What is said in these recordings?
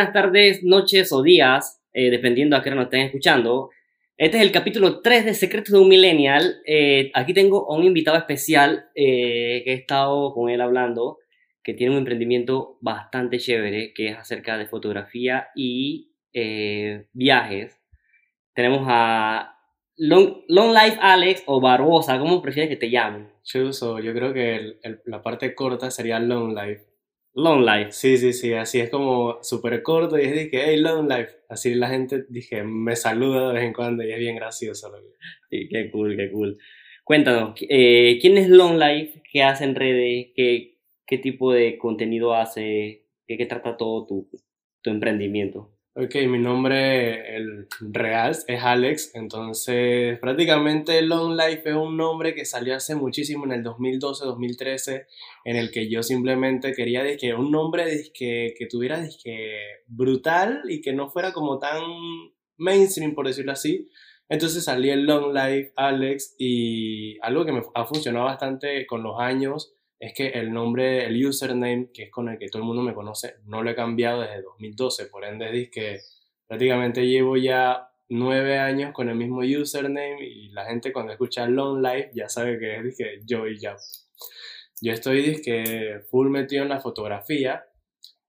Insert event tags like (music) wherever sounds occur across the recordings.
buenas tardes, noches o días, eh, dependiendo a qué hora nos estén escuchando. Este es el capítulo 3 de Secretos de un Millennial. Eh, aquí tengo a un invitado especial eh, que he estado con él hablando, que tiene un emprendimiento bastante chévere, que es acerca de fotografía y viajes. Tenemos a Long, Long, Life Alex o Barbosa, ¿cómo prefieres que te llamen? Yo uso, yo creo que la parte corta sería Long Life. Long Life. Sí, sí, sí, así es como súper corto y es de que, hey, Long Life. Así la gente, dije, me saluda de vez en cuando y es bien gracioso. Sí, qué cool, qué cool. Cuéntanos, eh, ¿quién es Long Life? ¿Qué hace en redes? ¿Qué, qué tipo de contenido hace? ¿Qué, qué trata todo tu, tu emprendimiento? Ok, mi nombre real es Alex, entonces prácticamente Long Life es un nombre que salió hace muchísimo en el 2012-2013, en el que yo simplemente quería que un nombre que, que tuviera que brutal y que no fuera como tan mainstream, por decirlo así. Entonces salí el Long Life Alex y algo que me ha funcionado bastante con los años es que el nombre, el username, que es con el que todo el mundo me conoce, no lo he cambiado desde 2012. Por ende, es que prácticamente llevo ya nueve años con el mismo username y la gente cuando escucha Long Life ya sabe que es que yo y ya. Yo estoy que full metido en la fotografía,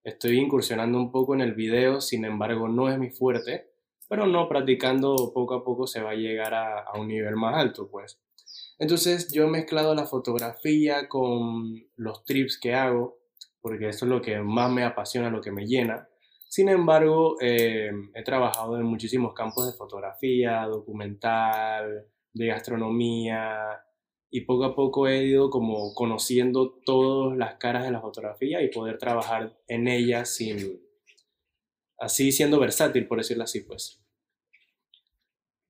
estoy incursionando un poco en el video, sin embargo no es mi fuerte, pero no practicando poco a poco se va a llegar a, a un nivel más alto, pues. Entonces yo he mezclado la fotografía con los trips que hago, porque eso es lo que más me apasiona, lo que me llena. Sin embargo, eh, he trabajado en muchísimos campos de fotografía, documental, de gastronomía, y poco a poco he ido como conociendo todas las caras de la fotografía y poder trabajar en ellas sin, así siendo versátil, por decirlo así, pues.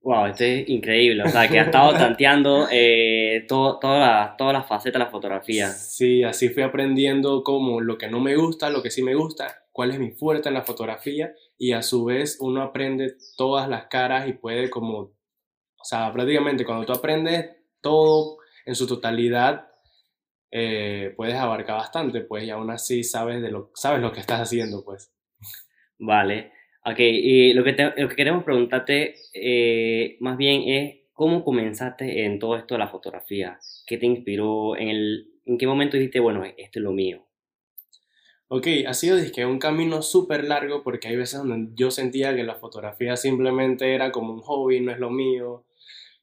Wow, esto es increíble. O sea, que ha estado (laughs) tanteando eh, todo, todas las facetas de la fotografía. Sí, así fui aprendiendo como lo que no me gusta, lo que sí me gusta, cuál es mi fuerte en la fotografía y a su vez uno aprende todas las caras y puede como, o sea, prácticamente cuando tú aprendes todo en su totalidad, eh, puedes abarcar bastante, pues, y aún así sabes, de lo, sabes lo que estás haciendo, pues. Vale. Ok, y lo que, lo que queremos preguntarte eh, más bien es cómo comenzaste en todo esto de la fotografía. ¿Qué te inspiró? ¿En, el, en qué momento dijiste, bueno, esto es lo mío? Ok, ha sido que un camino súper largo porque hay veces donde yo sentía que la fotografía simplemente era como un hobby, no es lo mío.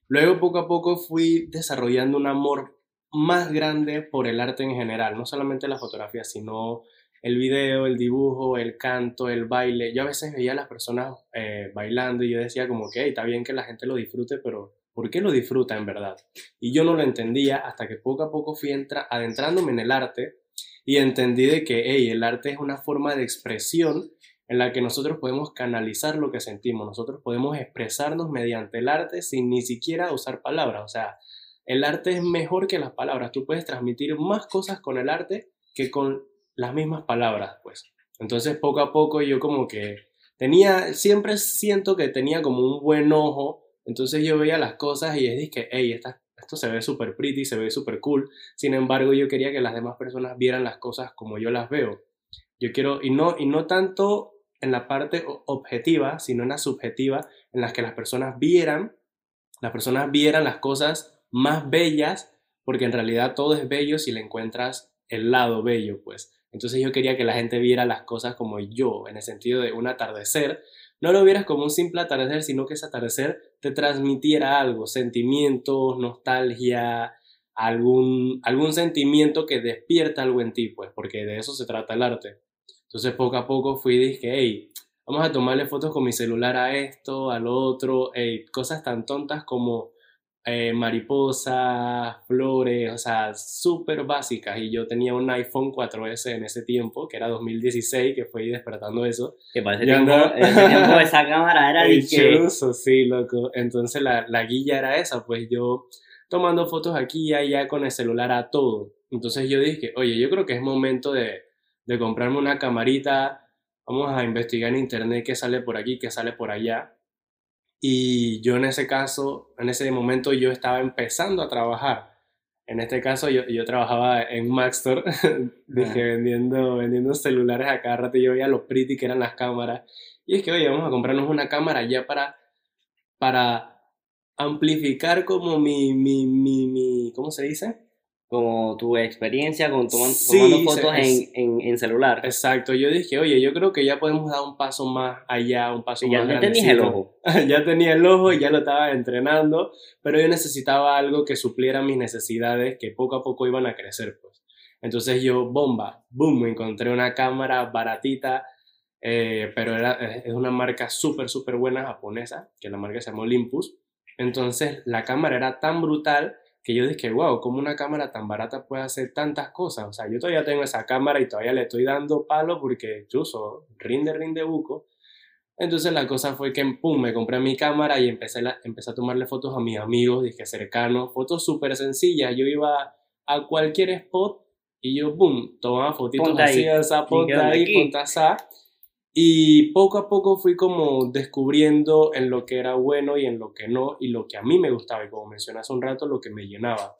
Luego poco a poco fui desarrollando un amor más grande por el arte en general, no solamente la fotografía, sino el video, el dibujo, el canto, el baile. Yo a veces veía a las personas eh, bailando y yo decía como que está bien que la gente lo disfrute, pero ¿por qué lo disfruta en verdad? Y yo no lo entendía hasta que poco a poco fui adentrándome en el arte y entendí de que hey, el arte es una forma de expresión en la que nosotros podemos canalizar lo que sentimos, nosotros podemos expresarnos mediante el arte sin ni siquiera usar palabras, o sea, el arte es mejor que las palabras, tú puedes transmitir más cosas con el arte que con las mismas palabras, pues. Entonces, poco a poco yo como que tenía, siempre siento que tenía como un buen ojo, entonces yo veía las cosas y es que, hey, esto se ve súper pretty, se ve súper cool, sin embargo yo quería que las demás personas vieran las cosas como yo las veo. Yo quiero, y no, y no tanto en la parte objetiva, sino en la subjetiva, en las que las personas vieran, las personas vieran las cosas más bellas, porque en realidad todo es bello si le encuentras el lado bello, pues. Entonces yo quería que la gente viera las cosas como yo, en el sentido de un atardecer. No lo vieras como un simple atardecer, sino que ese atardecer te transmitiera algo, sentimientos, nostalgia, algún, algún sentimiento que despierta algo en ti, pues, porque de eso se trata el arte. Entonces poco a poco fui y dije, hey, vamos a tomarle fotos con mi celular a esto, al otro, hey, cosas tan tontas como eh, mariposas, flores, o sea, súper básicas. Y yo tenía un iPhone 4S en ese tiempo, que era 2016, que fue despertando eso. Que parece que tiempo, tiempo (laughs) esa cámara era de sí, loco. Entonces la, la guía era esa, pues yo tomando fotos aquí y allá con el celular a todo. Entonces yo dije, oye, yo creo que es momento de, de comprarme una camarita, vamos a investigar en internet qué sale por aquí, qué sale por allá y yo en ese caso, en ese momento yo estaba empezando a trabajar En este caso yo, yo trabajaba en Maxstore, (laughs) dije, vendiendo, vendiendo celulares a cada rato y yo veía lo pretty que eran las cámaras. Y es que, oye, vamos a comprarnos una cámara ya para, para amplificar como mi, mi, mi, mi, ¿cómo se dice? Como tu experiencia con toman- Sí, tomando fotos es- en, en, en celular. Exacto, yo dije, oye, yo creo que ya podemos dar un paso más allá, un paso Y más ya tenías el ojo. (laughs) ya tenía el ojo y ya lo estaba entrenando, pero yo necesitaba algo que supliera mis necesidades que poco a poco iban a crecer, pues. Entonces yo, bomba, boom, me encontré una cámara baratita, eh, pero era, es una marca súper, súper buena japonesa, que la marca se llama Olympus. Entonces la cámara era tan brutal que yo dije, wow, ¿cómo una cámara tan barata puede hacer tantas cosas? O sea, yo todavía tengo esa cámara y todavía le estoy dando palo porque, chuso, rinde, rinde buco. Entonces la cosa fue que, pum, me compré mi cámara y empecé, la- empecé a tomarle fotos a mis amigos, dije, cercanos, fotos súper sencillas. Yo iba a cualquier spot y yo, pum, tomaba fotitos Ponte así, ahí. esa, quédate ahí, ponte asá. Y poco a poco fui como descubriendo en lo que era bueno y en lo que no, y lo que a mí me gustaba, y como mencioné hace un rato, lo que me llenaba.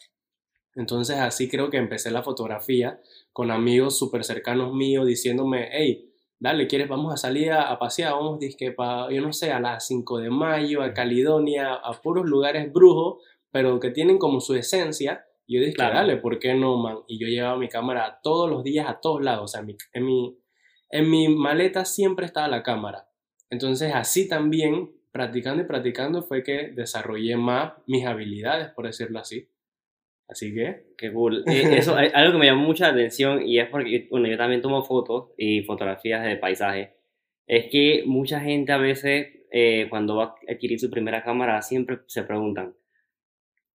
Entonces así creo que empecé la fotografía con amigos súper cercanos míos diciéndome, hey, dale, ¿quieres? Vamos a salir a, a pasear, vamos, dizque, pa, yo no sé, a las 5 de mayo, a Caledonia, a puros lugares brujos, pero que tienen como su esencia. Y yo dije, Claro. dale, ¿por qué no, man? Y yo llevaba mi cámara todos los días a todos lados, o sea, mi, en mi, en mi maleta siempre estaba la cámara. Entonces así también, practicando y practicando, fue que desarrollé más mis habilidades, por decirlo así. Así que, Qué cool. Eso es algo que me llamó mucha atención y es porque, bueno, yo también tomo fotos y fotografías de paisaje. Es que mucha gente a veces, eh, cuando va a adquirir su primera cámara, siempre se preguntan,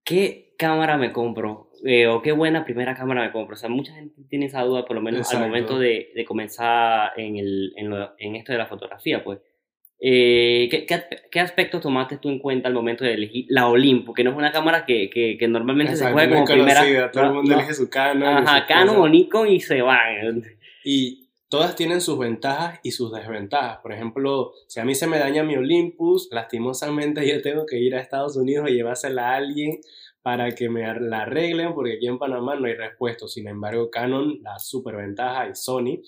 ¿qué cámara me compro? Eh, o qué buena primera cámara me compro. O sea, mucha gente tiene esa duda, por lo menos Exacto. al momento de, de comenzar en, el, en, lo- en esto de la fotografía, pues. Eh, ¿qué, qué, qué aspectos tomaste tú en cuenta al momento de elegir la Olimpo? Que no es una cámara que, que, que normalmente se exacto, juega no como es primera. conocida, todo el mundo no- elige su Canon. Ajá, Canon o Nikon y se van. Y todas tienen sus ventajas y sus desventajas. Por ejemplo, si a mí se me daña mi Olympus, lastimosamente yo tengo que ir a Estados Unidos y llevársela a alguien para que me la arreglen, porque aquí en Panamá no hay repuesto. Sin embargo, Canon, la superventaja y Sony,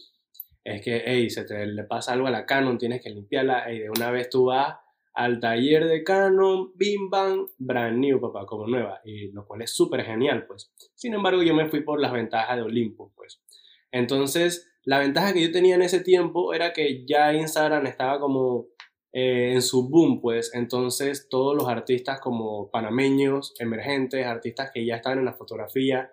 es que, hey, se te le pasa algo a la Canon, tienes que limpiarla, y de una vez tú vas al taller de Canon, bim bam, brand new, papá, como nueva, y lo cual es súper genial, pues. Sin embargo, yo me fui por las ventajas de Olympus, pues. Entonces, la ventaja que yo tenía en ese tiempo era que ya Instagram estaba como eh, en su boom, pues. Entonces, todos los artistas como panameños, emergentes, artistas que ya estaban en la fotografía,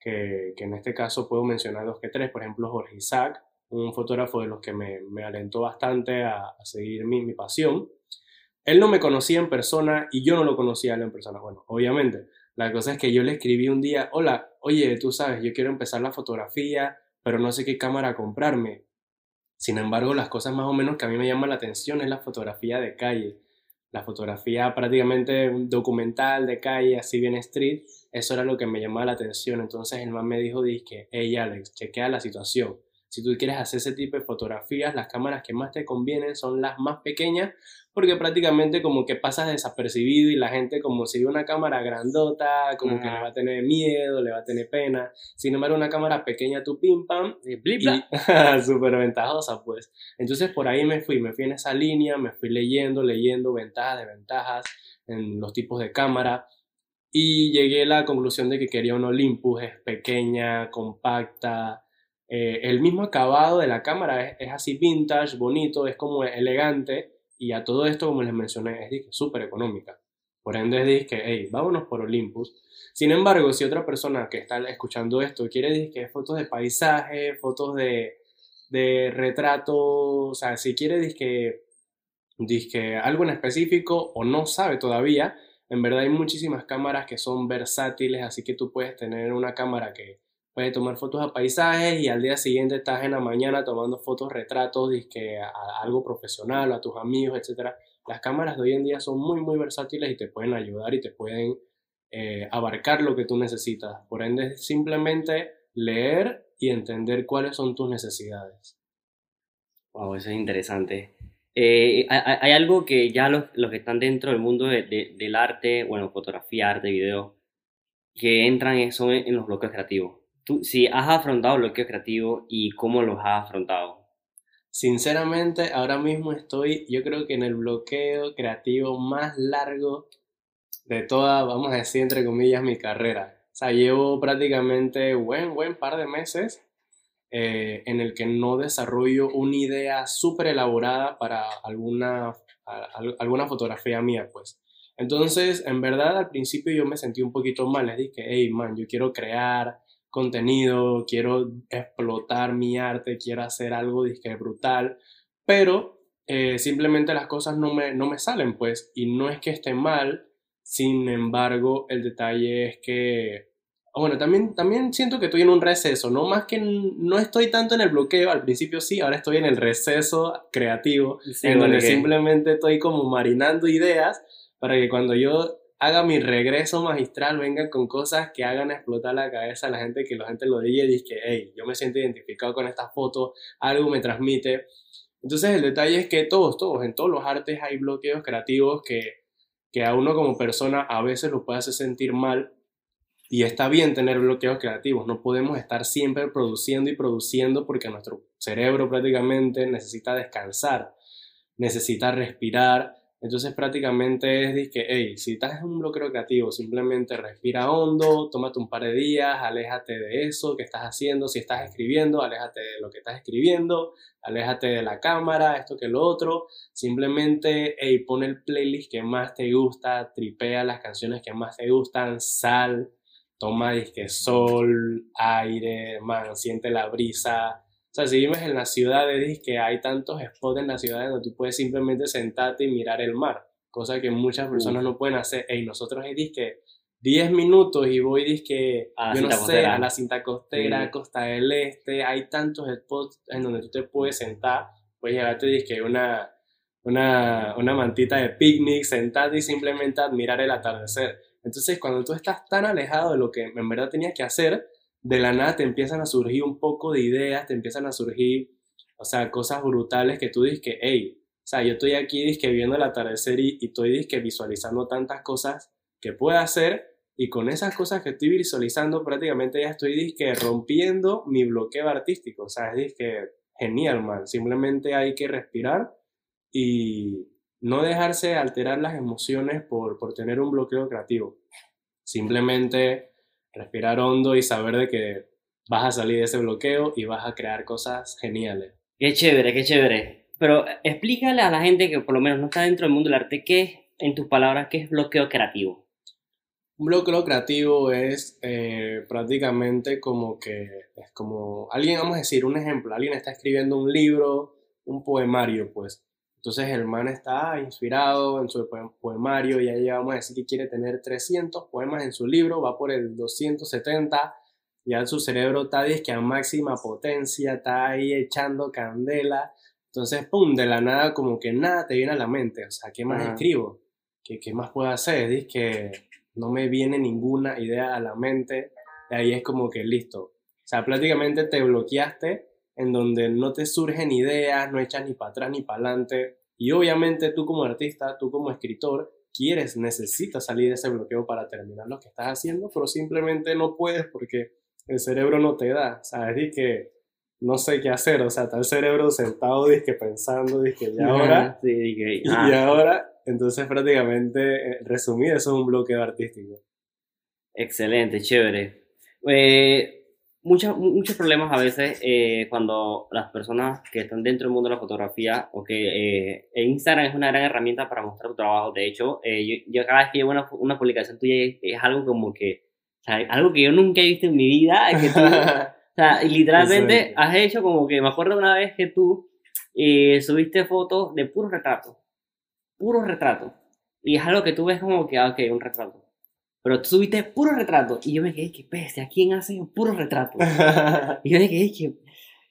que, que en este caso puedo mencionar dos que tres, por ejemplo, Jorge Isaac, un fotógrafo de los que me, me alentó bastante a, a seguir mi, mi pasión. Él no me conocía en persona y yo no lo conocía en persona. Bueno, obviamente. La cosa es que yo le escribí un día, hola, oye, tú sabes, yo quiero empezar la fotografía, pero no sé qué cámara comprarme. Sin embargo, las cosas más o menos que a mí me llaman la atención es la fotografía de calle. La fotografía prácticamente documental de calle, así bien street, eso era lo que me llamaba la atención. Entonces el man me dijo, que hey Alex, chequea la situación. Si tú quieres hacer ese tipo de fotografías, las cámaras que más te convienen son las más pequeñas, porque prácticamente como que pasas desapercibido y la gente como si ve una cámara grandota, como que le va a tener miedo, le va a tener pena. Sin embargo, una cámara pequeña, tú pim pam, Y súper (laughs) ventajosa, pues. Entonces por ahí me fui, me fui en esa línea, me fui leyendo, leyendo ventajas, desventajas en los tipos de cámara. Y llegué a la conclusión de que quería un Olympus, es pequeña, compacta, eh, el mismo acabado de la cámara es, es así vintage, bonito, es como elegante y a todo esto, como les mencioné, es súper económica. Por ende es disque, hey, vámonos por Olympus. Sin embargo, si otra persona que está escuchando esto quiere disque fotos de paisaje, fotos de, de retrato, o sea, si quiere disque, disque algo en específico o no sabe todavía, en verdad hay muchísimas cámaras que son versátiles, así que tú puedes tener una cámara que puede tomar fotos a paisajes y al día siguiente estás en la mañana tomando fotos, retratos, disque a, algo profesional, a tus amigos, etcétera. Las cámaras de hoy en día son muy, muy versátiles y te pueden ayudar y te pueden eh, abarcar lo que tú necesitas. Por ende, simplemente leer y entender cuáles son tus necesidades. Wow, eso es interesante. Eh, hay, hay- algo que ya los, los que están dentro del mundo de- de- del arte, bueno, fotografía, arte, video, que entran son en los bloqueos creativos. Tú, si has afrontado bloqueos creativos y cómo los has afrontado. Sinceramente, ahora mismo estoy, yo creo que en el bloqueo creativo más largo de toda, vamos a decir, entre comillas, mi carrera. O sea, llevo prácticamente buen, buen par de meses eh, en el que no desarrollo una idea súper elaborada para alguna, alguna fotografía mía, pues. Entonces, en verdad, al principio yo me sentí un poquito mal. Les dije, hey, man, yo quiero crear contenido, quiero explotar mi arte, quiero hacer algo disque brutal, pero eh, simplemente las cosas no me, no me salen, pues, y no es que esté mal, sin embargo, el detalle es que, bueno, también, también siento que estoy en un receso, ¿no? Más que no estoy tanto en el bloqueo, al principio sí, ahora estoy en el receso creativo, en donde simplemente estoy como marinando ideas para que cuando yo haga mi regreso magistral, venga con cosas que hagan explotar la cabeza a la gente, que la gente lo diga y diga que, hey, yo me siento identificado con esta foto, algo me transmite. Entonces el detalle es que todos, todos, en todos los artes hay bloqueos creativos que que a uno como persona a veces lo puede hacer sentir mal y está bien tener bloqueos creativos. No podemos estar siempre produciendo y produciendo porque nuestro cerebro prácticamente necesita descansar, necesita respirar, entonces prácticamente es de que, hey, si estás en un bloqueo creativo, simplemente respira hondo, tómate un par de días, aléjate de eso que estás haciendo. Si estás escribiendo, aléjate de lo que estás escribiendo, aléjate de la cámara, esto que lo otro. Simplemente, hey, pon el playlist que más te gusta, tripea las canciones que más te gustan, sal, toma disque sol, aire, man, siente la brisa, o sea, si vives en las ciudades, que hay tantos spots en las ciudades donde tú puedes simplemente sentarte y mirar el mar, cosa que muchas personas no pueden hacer. Y nosotros hay que 10 minutos y voy disque, yo no sé, a la cinta costera, Costa del Este, hay tantos spots en donde tú te puedes sentar, puedes llevarte disque una, una, una mantita de picnic, sentarte y simplemente admirar el atardecer. Entonces, cuando tú estás tan alejado de lo que en verdad tenías que hacer, de la nada te empiezan a surgir un poco de ideas, te empiezan a surgir, o sea, cosas brutales que tú dices que, hey, o sea, yo estoy aquí disque viendo el atardecer y, y estoy disque visualizando tantas cosas que puedo hacer y con esas cosas que estoy visualizando prácticamente ya estoy disque rompiendo mi bloqueo artístico, o sea, es disque genial, man, simplemente hay que respirar y no dejarse alterar las emociones por, por tener un bloqueo creativo. Simplemente respirar hondo y saber de que vas a salir de ese bloqueo y vas a crear cosas geniales. Qué chévere, qué chévere. Pero explícale a la gente que por lo menos no está dentro del mundo del arte, ¿qué es, en tus palabras, qué es bloqueo creativo? Un bloqueo creativo es eh, prácticamente como que, es como, alguien, vamos a decir, un ejemplo, alguien está escribiendo un libro, un poemario, pues, entonces el man está inspirado en su poemario, y ya vamos a decir que quiere tener 300 poemas en su libro, va por el 270, ya su cerebro está que a máxima potencia, está ahí echando candela, entonces, pum, de la nada como que nada te viene a la mente, o sea, ¿qué más escribo? ¿Qué, ¿Qué, más puedo hacer? Dice que no me viene ninguna idea a la mente, y ahí es como que listo, o sea, prácticamente te bloqueaste en donde no te surgen ideas, no echas ni para atrás ni para adelante. Y obviamente tú como artista, tú como escritor, quieres, necesitas salir de ese bloqueo para terminar lo que estás haciendo, pero simplemente no puedes porque el cerebro no te da. O sea, es que no sé qué hacer, o sea, está el cerebro sentado, que pensando, que y ahora, y, ah. ahora, entonces prácticamente, eh, resumido, eso es un bloqueo artístico. Excelente, chévere. Eh, muchos muchos problemas a veces eh, cuando las personas que están dentro del mundo de la fotografía o que eh, Instagram es una gran herramienta para mostrar tu trabajo. De hecho, eh, yo, cada vez que llevo una, una, publicación tuya es, algo como que, o sea, algo que yo nunca he visto en mi vida. Es que tú, o (laughs) sea, literalmente has hecho como que, me acuerdo una vez que tú subiste fotos de puros retratos, puros retratos. Y es algo que tú ves como que, ah, ok, un retrato pero tú subiste puro retrato. Y yo me quedé, que peste, ¿a quién hace puro retrato? (laughs) y yo me quedé, que, o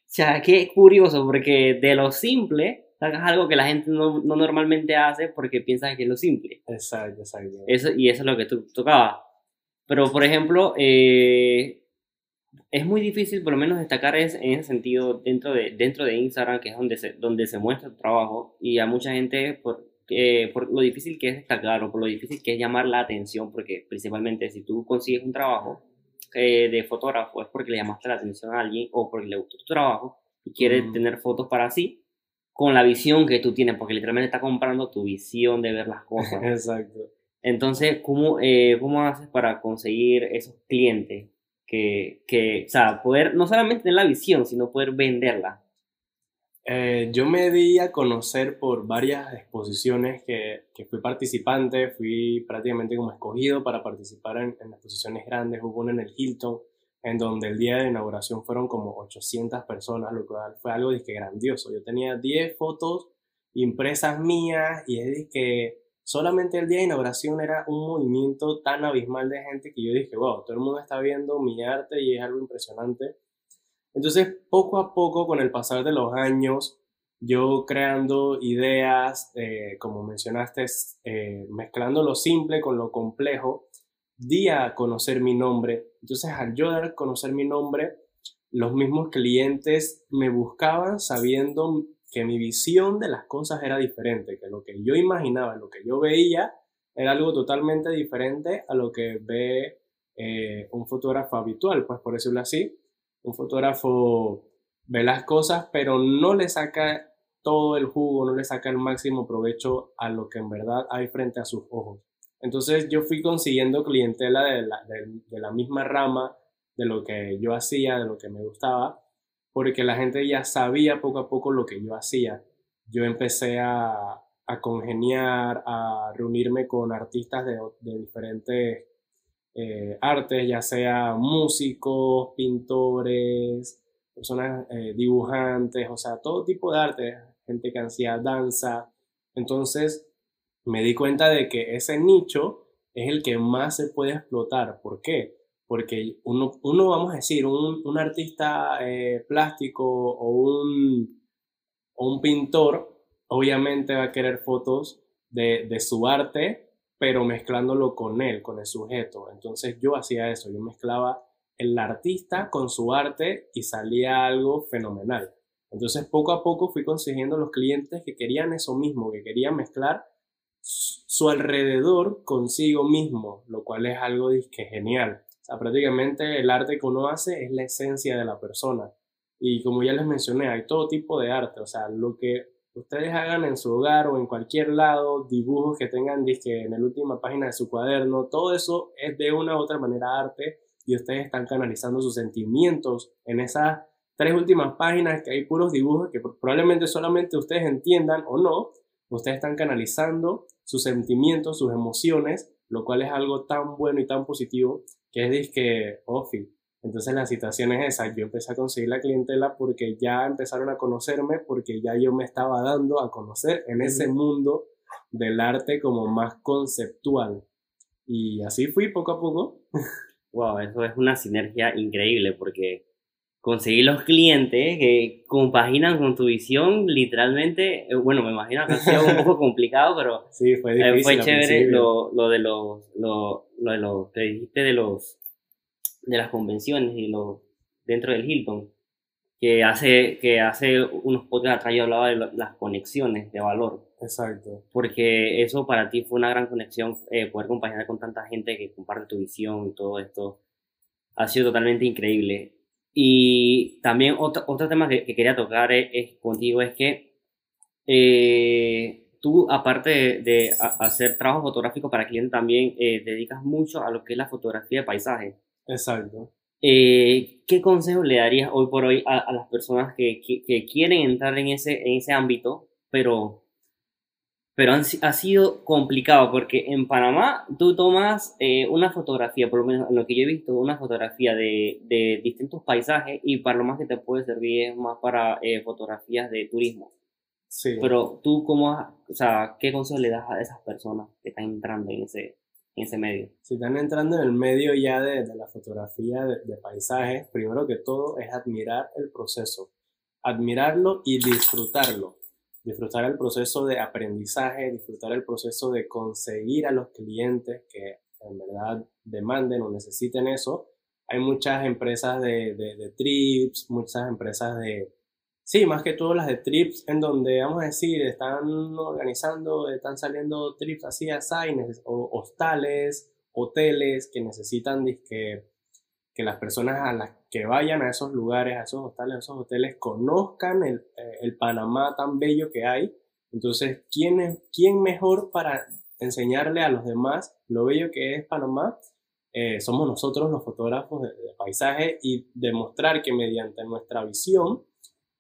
sea, qué curioso, porque de lo simple sacas algo que la gente no, no, normalmente hace porque piensa que es lo simple. Exacto, exacto. Eso, y eso es lo que tú tocabas. Pero, por ejemplo, eh, es muy difícil, por lo menos, destacar es, en ese sentido dentro de, dentro de Instagram, que es donde se, donde se muestra el trabajo. Y a mucha gente, por, eh, por lo difícil que es destacar o por lo difícil que es llamar la atención, porque principalmente si tú consigues un trabajo eh, de fotógrafo es porque le llamaste la atención a alguien o porque le gustó tu trabajo y quiere tener fotos para sí con la visión que tú tienes, porque literalmente está comprando tu visión de ver las (laughs) cosas. Exacto. Entonces, ¿cómo, eh, ¿cómo haces para conseguir esos clientes? Que, que, o sea, poder no solamente tener la visión, sino poder venderla. Eh, yo me di a conocer por varias exposiciones que, que fui participante, fui prácticamente como escogido para participar en, en exposiciones grandes. Hubo una en el Hilton, en donde el día de inauguración fueron como 800 personas, lo cual fue algo de que grandioso. Yo tenía 10 fotos impresas mías y es que solamente el día de inauguración era un movimiento tan abismal de gente que yo dije, wow, todo el mundo está viendo mi arte y es algo impresionante. Entonces, poco a poco, con el pasar de los años, yo creando ideas, eh, como mencionaste, eh, mezclando lo simple con lo complejo, di a conocer mi nombre. Entonces, al yo dar a conocer mi nombre, los mismos clientes me buscaban sabiendo que mi visión de las cosas era diferente, que lo que yo imaginaba, lo que yo veía, era algo totalmente diferente a lo que ve eh, un fotógrafo habitual, pues por decirlo así un fotógrafo ve las cosas, pero no le saca todo el jugo, no le saca el máximo provecho a lo que en verdad hay frente a sus ojos. Entonces yo fui consiguiendo clientela de la, de, la misma rama de lo que yo hacía, de lo que me gustaba, porque la gente ya sabía poco a poco lo que yo hacía. Yo empecé a, a congeniar, a reunirme con artistas de, de diferentes eh, artes, ya sea músicos, pintores, personas eh, dibujantes, o sea, todo tipo de arte, gente que hacía danza. Entonces me di cuenta de que ese nicho es el que más se puede explotar. ¿Por qué? Porque uno, uno vamos a decir, un, artista eh, plástico o un, pintor, obviamente va a querer fotos de su arte pero mezclándolo con él, con el sujeto. Entonces yo hacía eso, yo mezclaba el artista con su arte y salía algo fenomenal. Entonces poco a poco fui consiguiendo los clientes que querían eso mismo, que querían mezclar su alrededor consigo mismo, lo cual es algo que genial. O sea, prácticamente el arte que uno hace es la esencia de la persona. Y como ya les mencioné, hay todo tipo de arte, o sea, lo que ustedes hagan en su hogar o en cualquier lado, dibujos que tengan disque en la última página de su cuaderno, todo eso es de una u otra manera arte y ustedes están canalizando sus sentimientos en esas tres últimas páginas que hay puros dibujos que probablemente solamente ustedes entiendan o no, ustedes están canalizando sus sentimientos, sus emociones, lo cual es algo tan bueno y tan positivo que es disque ofi. Entonces la situación es esa, yo empecé a conseguir la clientela porque ya empezaron a conocerme, porque ya yo me estaba dando a conocer en ese mundo del arte como más conceptual. Y así fui poco a poco. Wow, eso es una sinergia increíble porque conseguir los clientes que compaginan con tu visión, literalmente, eh, bueno, me imagino que ha sido un poco (laughs) complicado, pero sí, fue, difícil, eh, fue chévere lo, lo, de los, lo, lo de los, que dijiste de los de las convenciones y lo dentro del Hilton, que hace, que hace unos podcasts atrás yo hablaba de las conexiones de valor. Exacto. Porque eso para ti fue una gran conexión, eh, poder compaginar con tanta gente que comparte tu visión y todo esto. Ha sido totalmente increíble. Y también otro, otro tema que, que quería tocar es, es, contigo es que eh, tú, aparte de, de, hacer trabajo fotográfico para clientes, también eh, dedicas mucho a lo que es la fotografía de paisaje. Exacto. Eh, ¿Qué consejo le darías hoy por hoy a, a las personas que, que, que, quieren entrar en ese, en ese ámbito, pero, pero han, ha sido complicado porque en Panamá tú tomas eh, una fotografía, por lo menos en lo que yo he visto, una fotografía de, de distintos paisajes y para lo más que te puede servir es más para eh, fotografías de turismo. Sí. Pero tú, ¿cómo, o sea, qué consejo le das a esas personas que están entrando en ese, en ese medio? Si están entrando en el medio ya de, de la fotografía de, de, paisajes, primero que todo es admirar el proceso, admirarlo y disfrutarlo. Disfrutar el proceso de aprendizaje, disfrutar el proceso de conseguir a los clientes que en verdad demanden o necesiten eso. Hay muchas empresas de, de, trips, muchas empresas de, Sí, más que todo las de trips, en donde, vamos a decir, están organizando, están saliendo trips así a o hostales, hoteles que necesitan que, que las personas a las que vayan a esos lugares, a esos hostales, a esos hoteles, conozcan el, eh, el Panamá tan bello que hay. Entonces, ¿quién, es, ¿quién mejor para enseñarle a los demás lo bello que es Panamá? Eh, somos nosotros los fotógrafos de, de paisaje y demostrar que mediante nuestra visión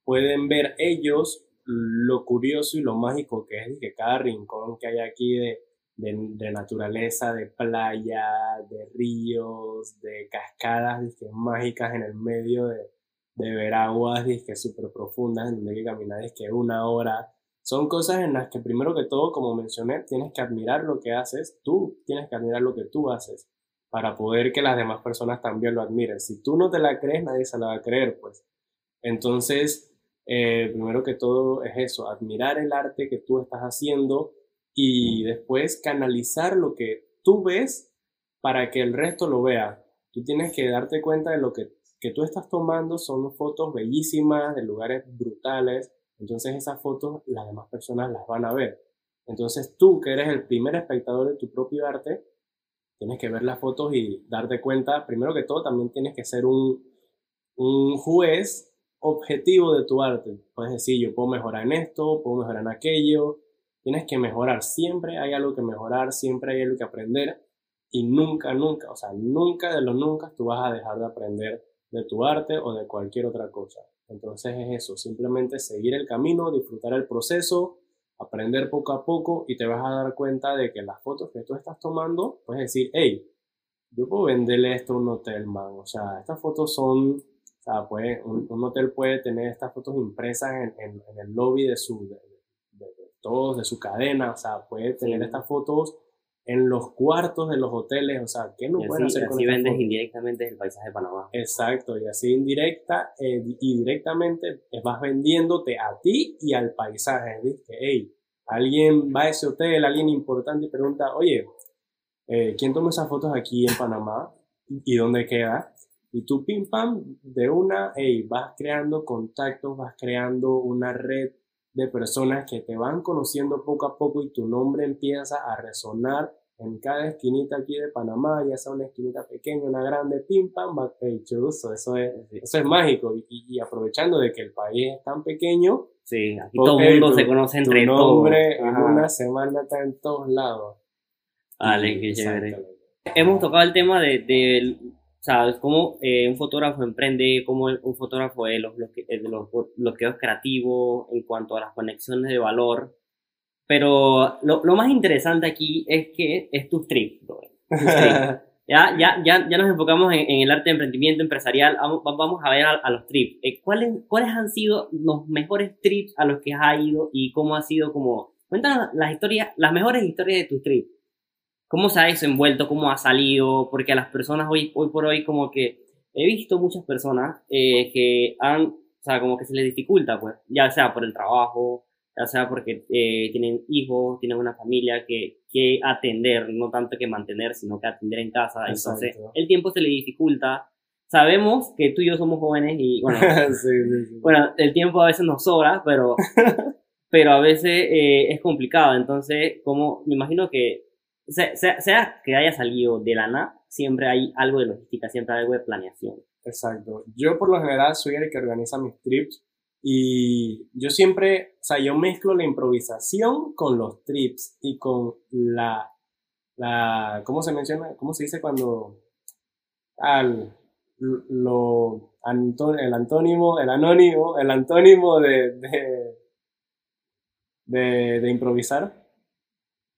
pueden ver ellos lo curioso y lo mágico que es que cada rincón que hay aquí de, de, naturaleza, de playa, de ríos, de cascadas que mágicas en el medio de, de ver aguas súper profundas en donde hay que caminar que una hora. Son cosas en las que primero que todo, como mencioné, tienes que admirar lo que haces, tú tienes que admirar lo que tú haces para poder que las demás personas también lo admiren. Si tú no te la crees, nadie se la va a creer, pues. Entonces, eh, primero que todo es eso, admirar el arte que tú estás haciendo y después canalizar lo que tú ves para que el resto lo vea. Tú tienes que darte cuenta de lo que, que tú estás tomando, son fotos bellísimas, de lugares brutales, entonces esas fotos las demás personas las van a ver. Entonces tú, que eres el primer espectador de tu propio arte, tienes que ver las fotos y darte cuenta, primero que todo, también tienes que ser un, un juez objetivo de tu arte. Puedes decir, yo puedo mejorar en esto, puedo mejorar en aquello. Tienes que mejorar. Siempre hay algo que mejorar, siempre hay algo que aprender. Y nunca, nunca, o sea, nunca de los nunca tú vas a dejar de aprender de tu arte o de cualquier otra cosa. Entonces es eso, simplemente seguir el camino, disfrutar el proceso, aprender poco a poco y te vas a dar cuenta de que las fotos que tú estás tomando, puedes decir, hey, yo puedo venderle esto a un hotel, man. O sea, estas fotos son o sea, puede, un, hotel puede tener estas fotos impresas en, en, el lobby de su, de, todos, de su cadena, o sea, puede tener estas fotos en los cuartos de los hoteles, o sea, ¿qué no pueden hacer con así vendes indirectamente el paisaje de Panamá. Exacto, y así indirecta eh, y directamente vas vendiéndote a ti y al paisaje, ¿viste? Hey, alguien va a ese hotel, alguien importante y pregunta, oye, eh, ¿quién toma esas fotos aquí en Panamá? ¿Y dónde queda? Y tú, pim pam, de una, hey, vas creando contactos, vas creando una red de personas que te van conociendo poco a poco y tu nombre empieza a resonar en cada esquinita aquí de Panamá, ya sea una esquinita pequeña, una grande, pim pam, uso eso es, eso es mágico. Y, aprovechando de que el país es tan pequeño, sí, aquí todo el mundo se conoce entre todos. Tu nombre en una semana está en todos lados. Vale, qué chévere. Hemos tocado el tema de, de ¿sabes? Cómo eh, un fotógrafo emprende, cómo un fotógrafo de los, los bloqueos creativos en cuanto a las conexiones de valor. Pero lo, lo más interesante aquí es que es tu trip, (laughs) ya, ya, ya, ya nos enfocamos en, en, el arte de emprendimiento empresarial. Vamos, vamos a ver a, los trips. Eh, ¿cuáles, ¿Cuáles han sido los mejores trips a los que has ido y cómo ha sido como... Cuéntanos las historias, las mejores historias de tus trips cómo se ha desenvuelto, cómo ha salido, porque a las personas hoy, hoy por hoy como que he visto muchas personas eh, que han, o sea, como que se les dificulta, pues, ya sea por el trabajo, ya sea porque eh, tienen hijos, tienen una familia que, que atender, no tanto que mantener, sino que atender en casa. Entonces, el tiempo se le dificulta. Sabemos que tú y yo somos jóvenes y, bueno, (laughs) bueno el tiempo a veces nos sobra, pero, (laughs) pero a veces eh, es complicado. Entonces, como me imagino que sea, sea, que haya salido de la nada, siempre hay algo de logística, siempre hay algo de planeación. Exacto. Yo por lo general soy el que organiza mis trips y yo siempre, o sea, yo mezclo la improvisación con los trips y con la, la, ¿cómo se menciona? ¿Cómo se dice cuando, al, lo, el antónimo, el anónimo, el antónimo de, de, de, de improvisar?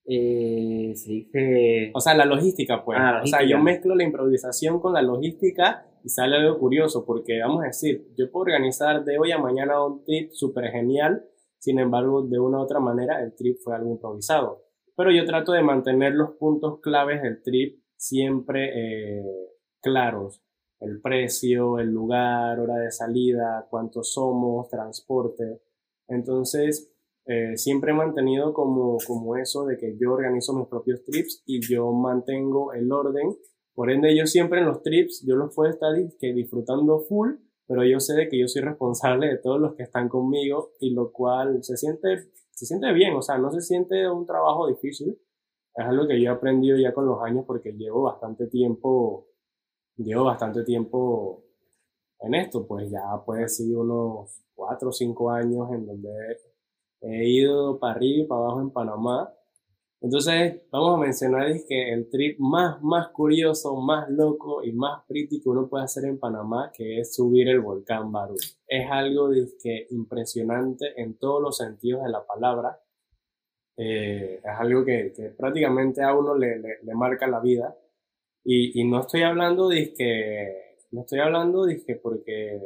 eh, se dice... O sea, la logística, pues. Ah, o sea, yo mezclo la improvisación con la logística y sale algo curioso, porque vamos a decir, yo puedo organizar de hoy a mañana un trip súper genial, sin embargo, de una u otra manera, el trip fue algo improvisado. Pero yo trato de mantener los puntos claves del trip siempre eh, claros. El precio, el lugar, hora de salida, cuántos somos, transporte. Entonces, eh, siempre he mantenido como, como eso de que yo organizo mis propios trips y yo mantengo el orden. Por ende, yo siempre en los trips, yo los puedo estar que disfrutando full, pero yo sé de que yo soy responsable de todos los que están conmigo y lo cual se siente, se siente bien, o sea, no se siente un trabajo difícil, es algo que yo he aprendido ya con los años porque llevo bastante tiempo, llevo bastante tiempo en esto, pues ya puede ser unos cuatro o cinco años en donde he ido para arriba y para abajo en Panamá. Entonces, vamos a mencionar que el trip más, más curioso, más loco y más pretty que uno puede hacer en Panamá, que es subir el volcán Barú. Es algo que impresionante en todos los sentidos de la palabra. Eh, es algo que, que, prácticamente a uno le, le, le marca la vida. Y, y, no estoy hablando de que, no estoy hablando de que porque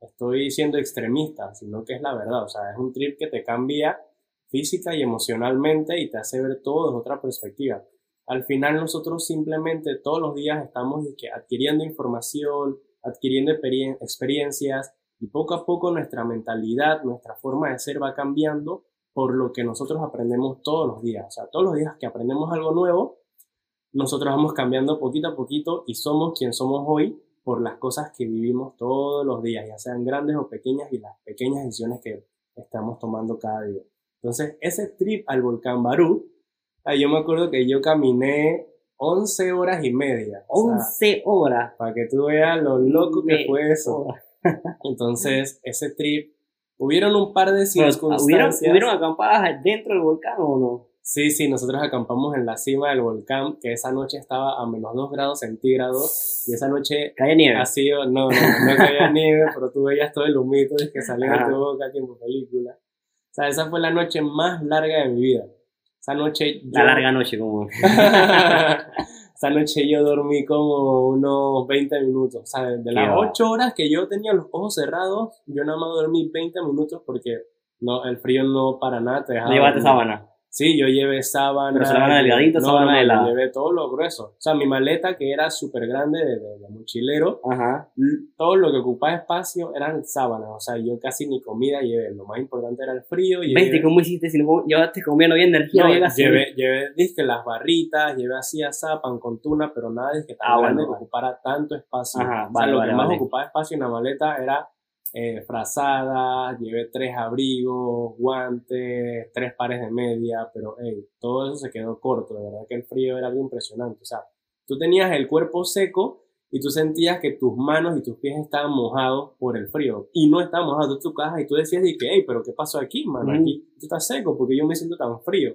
estoy siendo extremista, sino que es la verdad. O sea, es un trip que te cambia física y emocionalmente y te hace ver todo desde otra perspectiva. Al final nosotros simplemente todos los días estamos adquiriendo información, adquiriendo experiencias y poco a poco nuestra mentalidad, nuestra forma de ser va cambiando por lo que nosotros aprendemos todos los días. O sea, todos los días que aprendemos algo nuevo, nosotros vamos cambiando poquito a poquito y somos quien somos hoy por las cosas que vivimos todos los días, ya sean grandes o pequeñas y las pequeñas decisiones que estamos tomando cada día. Entonces, ese trip al volcán Barú, yo me acuerdo que yo caminé 11 horas y media. 11 horas. Para que tú veas lo loco que fue eso. (laughs) Entonces, ese trip, hubieron un par de circunstancias. ¿Hubieron, ¿Hubieron acampadas dentro del volcán o no? Sí, sí, nosotros acampamos en la cima del volcán, que esa noche estaba a menos 2 grados centígrados, y esa noche ¿Caía nieve? ha sido, no, no, no caía nieve, pero tú veías todo el humito que salía de tu boca tiempo película. O sea, esa fue la noche más larga de mi vida. Esa noche... La larga noche, como... (laughs) esa noche yo dormí como unos 20 minutos. O sea, de las 8 horas que yo tenía los ojos cerrados, yo nada más dormí 20 minutos porque no, el frío no para nada te dejaba... ¿Llevaste sábana? Sí, yo llevé sábana. Pero sábana delgadita, no, sábana no, de la. Llevé todo lo grueso. O sea, mi maleta que era súper grande de, de, de, mochilero, Ajá. todo lo que ocupaba espacio eran sábanas. O sea, yo casi ni comida llevé. Lo más importante era el frío. Llevé... ¿Viste cómo hiciste? Si no llevaste comida, no había energía, no, no había llevé, llevé, dije, las barritas, llevé así asá, pan con tuna, pero nada que tan Ah, grande bueno, que ocupara tanto espacio. Ajá, o sea, vale, lo vale, que más vale. ocupaba espacio en la maleta era eh, frazada, llevé tres abrigos, guantes, tres pares de media, pero hey, todo eso se quedó corto, de verdad que el frío era algo impresionante. O sea, tú tenías el cuerpo seco y tú sentías que tus manos y tus pies estaban mojados por el frío. Y no estaban mojados, tú cajas y tú decías, y que, hey, pero ¿qué pasó aquí, mano? Aquí tú estás seco porque yo me siento tan frío.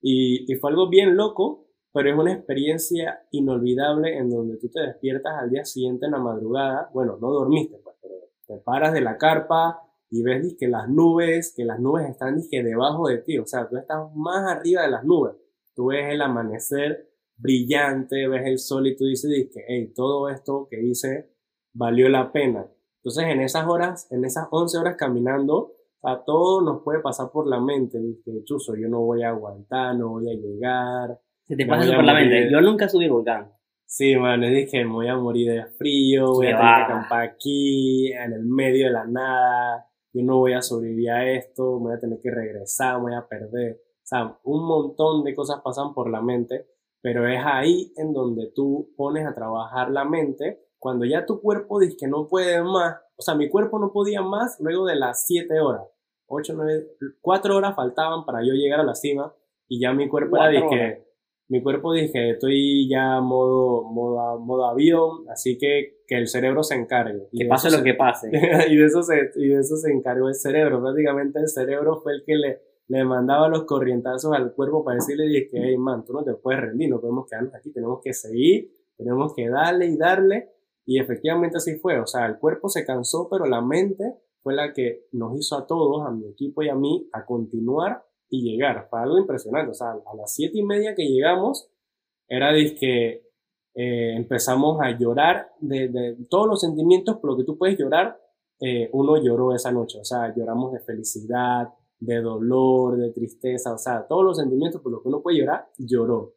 Y, y fue algo bien loco, pero es una experiencia inolvidable en donde tú te despiertas al día siguiente en la madrugada. Bueno, no dormiste, pues, pero te paras de la carpa y ves dizque, las nubes, que las nubes están dizque, debajo de ti, o sea, tú estás más arriba de las nubes. Tú ves el amanecer brillante, ves el sol y tú dices que, hey, todo esto que hice valió la pena. Entonces, en esas horas, en esas 11 horas caminando, a todo nos puede pasar por la mente, que chuzo, yo no voy a aguantar, no voy a llegar. Se te pasa por la mente. Yo nunca subí volcán. Sí, man, es que me voy a morir de frío, voy a tener que acampar aquí, en el medio de la nada, yo no voy a sobrevivir a esto, me voy a tener que regresar, me voy a perder. O sea, un montón de cosas pasan por la mente, pero es ahí en donde tú pones a trabajar la mente, cuando ya tu cuerpo dice que no puede más, o sea, mi cuerpo no podía más luego de las 7 horas, 8, 9, 4 horas faltaban para yo llegar a la cima, y ya mi cuerpo era de que mi cuerpo dije, estoy ya modo, modo, modo avión, así que que el cerebro se encargue. Que pase lo se- que pase. (laughs) y, de eso se, y de eso se encargó el cerebro. Prácticamente el cerebro fue el que le, le mandaba los corrientazos al cuerpo para decirle dije, que, hey man, tú no te puedes rendir, no podemos quedarnos aquí, tenemos que seguir, tenemos que darle y darle. Y efectivamente así fue. O sea, el cuerpo se cansó, pero la mente fue la que nos hizo a todos, a mi equipo y a mí, a continuar y llegar. Fue algo impresionante. O sea, a las siete y media que llegamos, era que empezamos a llorar de, de, todos los sentimientos por lo que tú puedes llorar. Eh, uno lloró esa noche. O sea, lloramos de felicidad, de dolor, de tristeza. O sea, todos los sentimientos por los que uno puede llorar, lloró.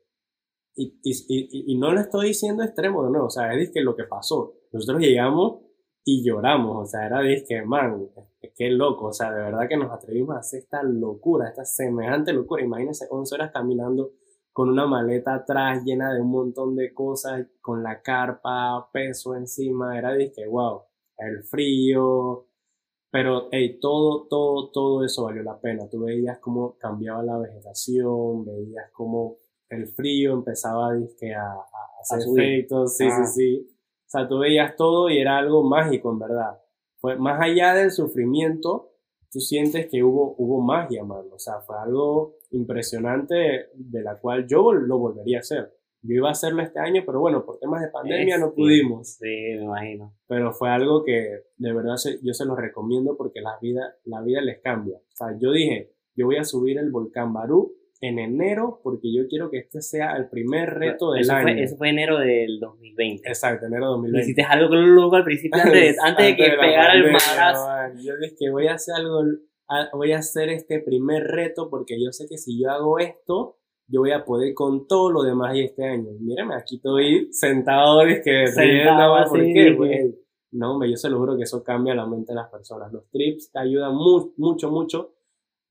Y, y, y, y no lo estoy diciendo extremo de nuevo. O sea, es que lo que pasó. Nosotros llegamos y lloramos, o sea, era de que, man, qué loco, o sea, de verdad que nos atrevimos a hacer esta locura, esta semejante locura, imagínense 11 horas caminando con una maleta atrás llena de un montón de cosas, con la carpa, peso encima, era de que, wow, el frío, pero hey, todo, todo, todo eso valió la pena. Tú veías cómo cambiaba la vegetación, veías cómo el frío empezaba a, a, hacer efectos, sí, sí, sí. O sea, tú veías todo y era algo mágico, en verdad. Fue más allá del sufrimiento, tú sientes que hubo, hubo magia, mano. O sea, fue algo impresionante de la cual yo lo volvería a hacer. Yo iba a hacerlo este año, pero bueno, por temas de pandemia no pudimos. Sí, me imagino. Pero fue algo que de verdad yo se lo recomiendo porque la vida, la vida les cambia. O sea, yo dije, yo voy a subir el volcán Barú en enero porque yo quiero que este sea el primer reto del año. Fue, eso fue enero del 2020. Exacto, enero del 2020. Hiciste algo loco al principio antes, (laughs) antes de que pegara el madrazo. Yo dije que voy a hacer algo, voy a hacer este primer reto porque yo sé que si yo hago esto, yo voy a poder con todo lo demás y este año. Mírame, aquí estoy sentado, es que sentado, ¿por qué? No, hombre, yo se lo juro que eso cambia la mente de las personas. Los trips te ayudan mucho, mucho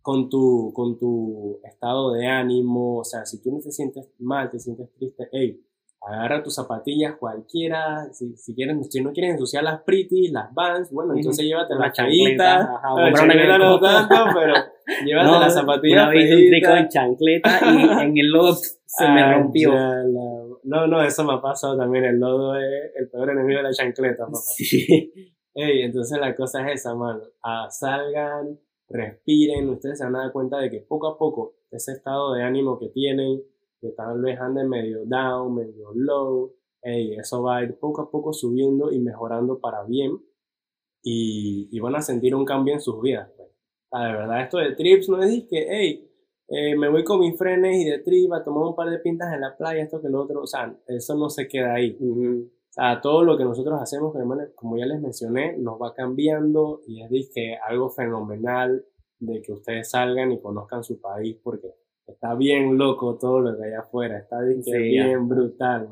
con tu, con tu estado de ánimo. O sea, si tú no te sientes mal, te sientes triste, hey, agarra tus zapatillas cualquiera, si, si, quieren, si no quieren ensuciar las pretty, las vans, bueno, entonces llévate la chancleta, la chancleta no tanto, pero (laughs) llévate no, las zapatillas. Una vez un trico en chancleta y en el lodo (laughs) se me ah, rompió. No, no, eso me ha pasado también, el lodo es el peor enemigo de la chancleta, papá. Sí. Ey, entonces la cosa es esa, mano, ah, salgan, respiren, ustedes se van a dar cuenta de que poco a poco ese estado de ánimo que tienen, que tal vez anden medio down, medio low, hey, eso va a ir poco a poco subiendo y mejorando para bien y, y van a sentir un cambio en sus vidas. Pues. Ah, de verdad, esto de trips no es que, hey, eh, me voy con mis frenes y de trip a tomar un par de pintas en la playa, esto que lo otro, o sea, eso no se queda ahí. O sea, todo lo que nosotros hacemos, como ya les mencioné, nos va cambiando y es que algo fenomenal de que ustedes salgan y conozcan su país porque Está bien loco todo lo que hay afuera, está bien brutal,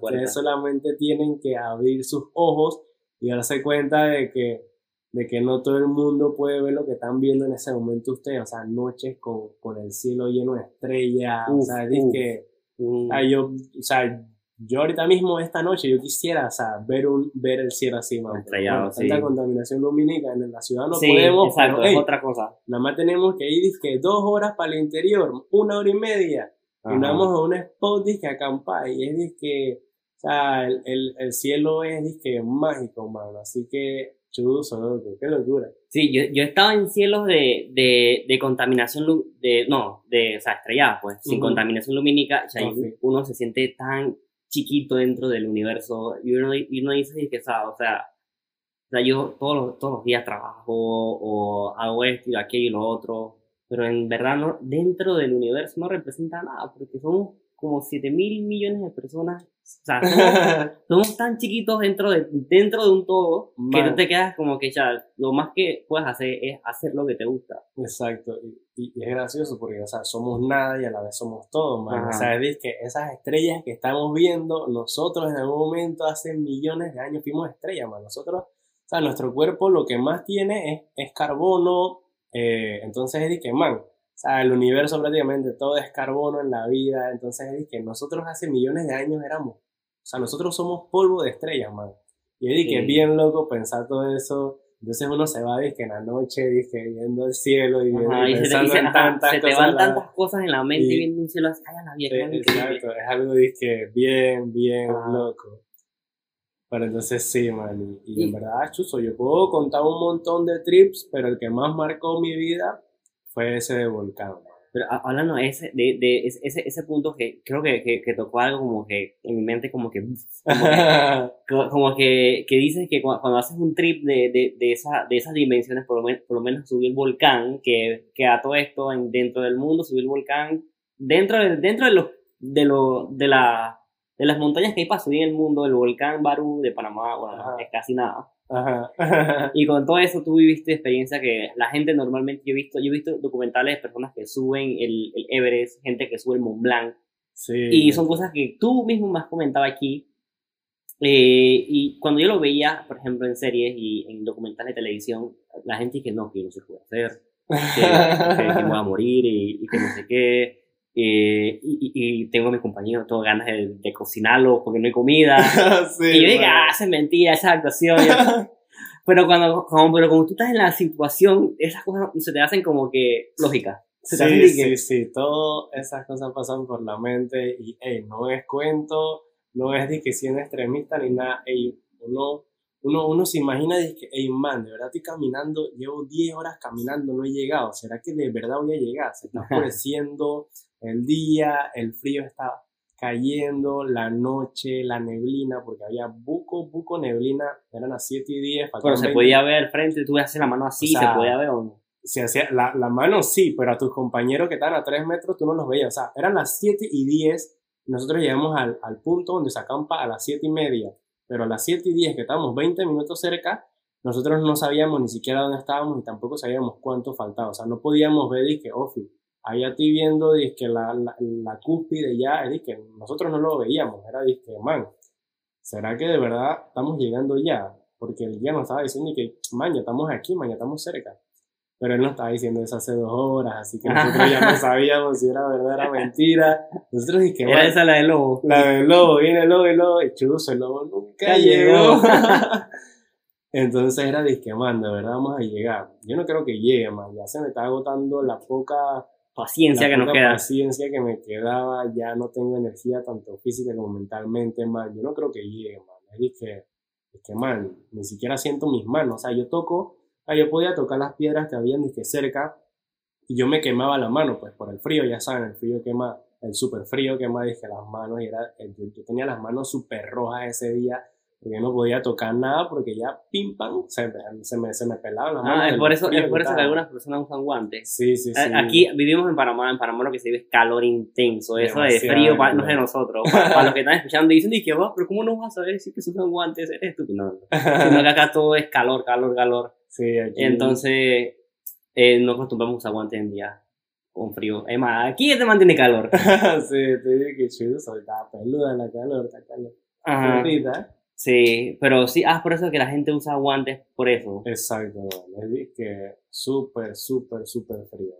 Ustedes solamente tienen que abrir sus ojos y darse cuenta de que, de que no todo el mundo puede ver lo que están viendo en ese momento ustedes, o sea, noches con, con el cielo lleno de estrellas, o sea, es que, yo, o sea, yo ahorita mismo, esta noche, yo quisiera, o sea, ver, un, ver el cielo así, man. Estrellado, sí. contaminación lumínica en la ciudad no podemos. exacto, es otra cosa. Nada más tenemos que ir, que dos horas para el interior, una hora y media. Y nos vamos a un spot, que acampar. Y es, que, o sea, el, el, el cielo es, que mágico, mano. Así que, chuzo, qué locura. Sí, yo, yo he estado en cielos de, de, de contaminación, de, no, de, o sea, estrelladas, pues, sin contaminación lumínica. O sea, uno se siente tan chiquito dentro del universo. Y uno, y uno dice que, o sea, o sea, yo todos los, todos los días trabajo o hago esto y aquello y lo otro, pero en verdad no, dentro del universo no representa nada porque somos como 7 mil millones de personas. O sea, (laughs) somos, tan chiquitos dentro de, dentro de un todo que tú te quedas como que ya lo más que puedes hacer es hacer lo que te gusta. Exacto. Y, es gracioso porque, o sea, somos nada y a la vez somos todo, man. O sea, es que esas estrellas que estamos viendo, nosotros en algún momento hace millones de años fuimos estrellas, man. Nosotros, o sea, nuestro cuerpo lo que más tiene es, es carbono. Eh, entonces es de que, man, o sea, el universo prácticamente todo es carbono en la vida, entonces es que nosotros hace millones de años éramos, o sea, nosotros somos polvo de estrellas, man. Y es que es bien loco pensar todo eso. Entonces uno se va, que en la noche, dije, viendo el cielo y, viendo, pensando en tantas se te van tantas cosas en la mente y, viendo un cielo así, ay, la vieja. exacto, es algo, dije, bien, bien loco. Pero entonces sí, man, y, y en verdad, chuzo, yo puedo contar un montón de trips, pero el que más marcó mi vida fue ese de volcán. Pero hablando de ese, de, de ese, ese punto que creo que, que, que, tocó algo como que en mi mente como que (laughs) como que, que, dices que cuando, haces un trip de, de, de, esa, de esas dimensiones, por lo, menos, por lo menos subir el volcán, que, que a todo esto en, dentro del mundo, subir el volcán, dentro de, dentro de, los, de, lo, de, la, de las montañas que hay para subir en el mundo, el volcán Barú de Panamá, bueno, es casi nada. Y con todo eso tú viviste experiencia que la gente normalmente, yo he visto, yo he visto documentales de personas que suben el, el Everest, gente que sube el Mont Blanc. Y son cosas que tú mismo me has comentado aquí. Eh, y cuando yo lo veía, por ejemplo, en series y en documentales de televisión, la gente dice que no, que no se puede hacer, que, que, me voy a morir y, que no sé qué. Eh, y, y, tengo a mi compañero tengo ganas de, de, cocinarlo porque no hay comida. (laughs) y yo digo, ah, se mentira esa actuación. (laughs) pero cuando, como, pero como tú estás en la situación, esas cosas se te hacen como que lógicas. Se te hacen Sí, que- sí, sí, todas esas cosas pasan por la mente y, hey, no es cuento, no es siendo extremista ni nada, hey, uno, uno, uno se imagina de que, hey, man, de verdad estoy caminando, llevo 10 horas caminando, no he llegado, ¿será que de verdad voy a llegar? Se está (laughs) oscureciendo el día, el frío está cayendo, la noche, la neblina, porque había buco, buco neblina, eran las 7 y 10. Pero se 20 podía ver al frente, tú haces la mano así, O sea, se podía ver o no. se hacía, la, la mano sí, pero a tus compañeros que estaban a 3 metros tú no los veías. O sea, eran las 7 y 10, nosotros llegamos al, al punto donde se acampa a las 7 y media, pero a las 7 y 10, que estábamos 20 minutos cerca, nosotros no sabíamos ni siquiera dónde estábamos y tampoco sabíamos cuánto faltaba. O sea, no podíamos ver, dije, Ofi, ahí ya estoy viendo, dije, la, la, la cúspide ya, que nosotros no lo veíamos, era, dije, man, ¿será que de verdad estamos llegando ya? Porque el guía nos estaba diciendo que, man, ya estamos aquí, man, ya estamos cerca. Pero él nos estaba diciendo eso hace dos horas, así que (laughs) nosotros ya no sabíamos si era verdad o era mentira. Nosotros dije, Era esa la del lobo. la del lobo, viene el lobo, el lobo, y chuzo, el lobo nunca llegó. (laughs) Entonces era disque, man, de verdad vamos a llegar. Yo no creo que llegue, man, ya se me está agotando la poca Paciencia la que nos poca queda. paciencia que me quedaba, ya no tengo energía tanto física como mentalmente, man. Yo no creo que llegue, man. Es que, es que, man, ni siquiera siento mis manos. O sea, yo toco, ah, yo podía tocar las piedras que habían disque cerca y yo me quemaba la mano, pues por el frío, ya saben, el frío quema, el súper frío quema disque las manos y era, yo, yo tenía las manos súper rojas ese día porque no podía tocar nada porque ya pim pam se, me- se, me, se me pelaban las manos. Ah, es del por eso, es por eso que algunas personas usan guantes. Sí, sí, sí. Aquí vivimos en Panamá, en Panamá lo que se vive es calor intenso, eso de frío pa- no es de nosotros. Para, para (laughs) los que están escuchando y dicen, y que va, pero ¿cómo no vas a saber si que se usan guantes? Eres estúpido. No, no. (laughs) Sino que acá todo es calor, calor, calor. Sí, aquí. Entonces, eh, no acostumbramos a usar guantes en día con frío. Es más, aquí te mantiene calor. (laughs) sí, te digo que chulo, soy está peluda la calor, está calor. Ajá. Sí, pero sí, ah, por eso que la gente usa guantes, por eso. Exacto, man. Es que súper, súper, súper frío.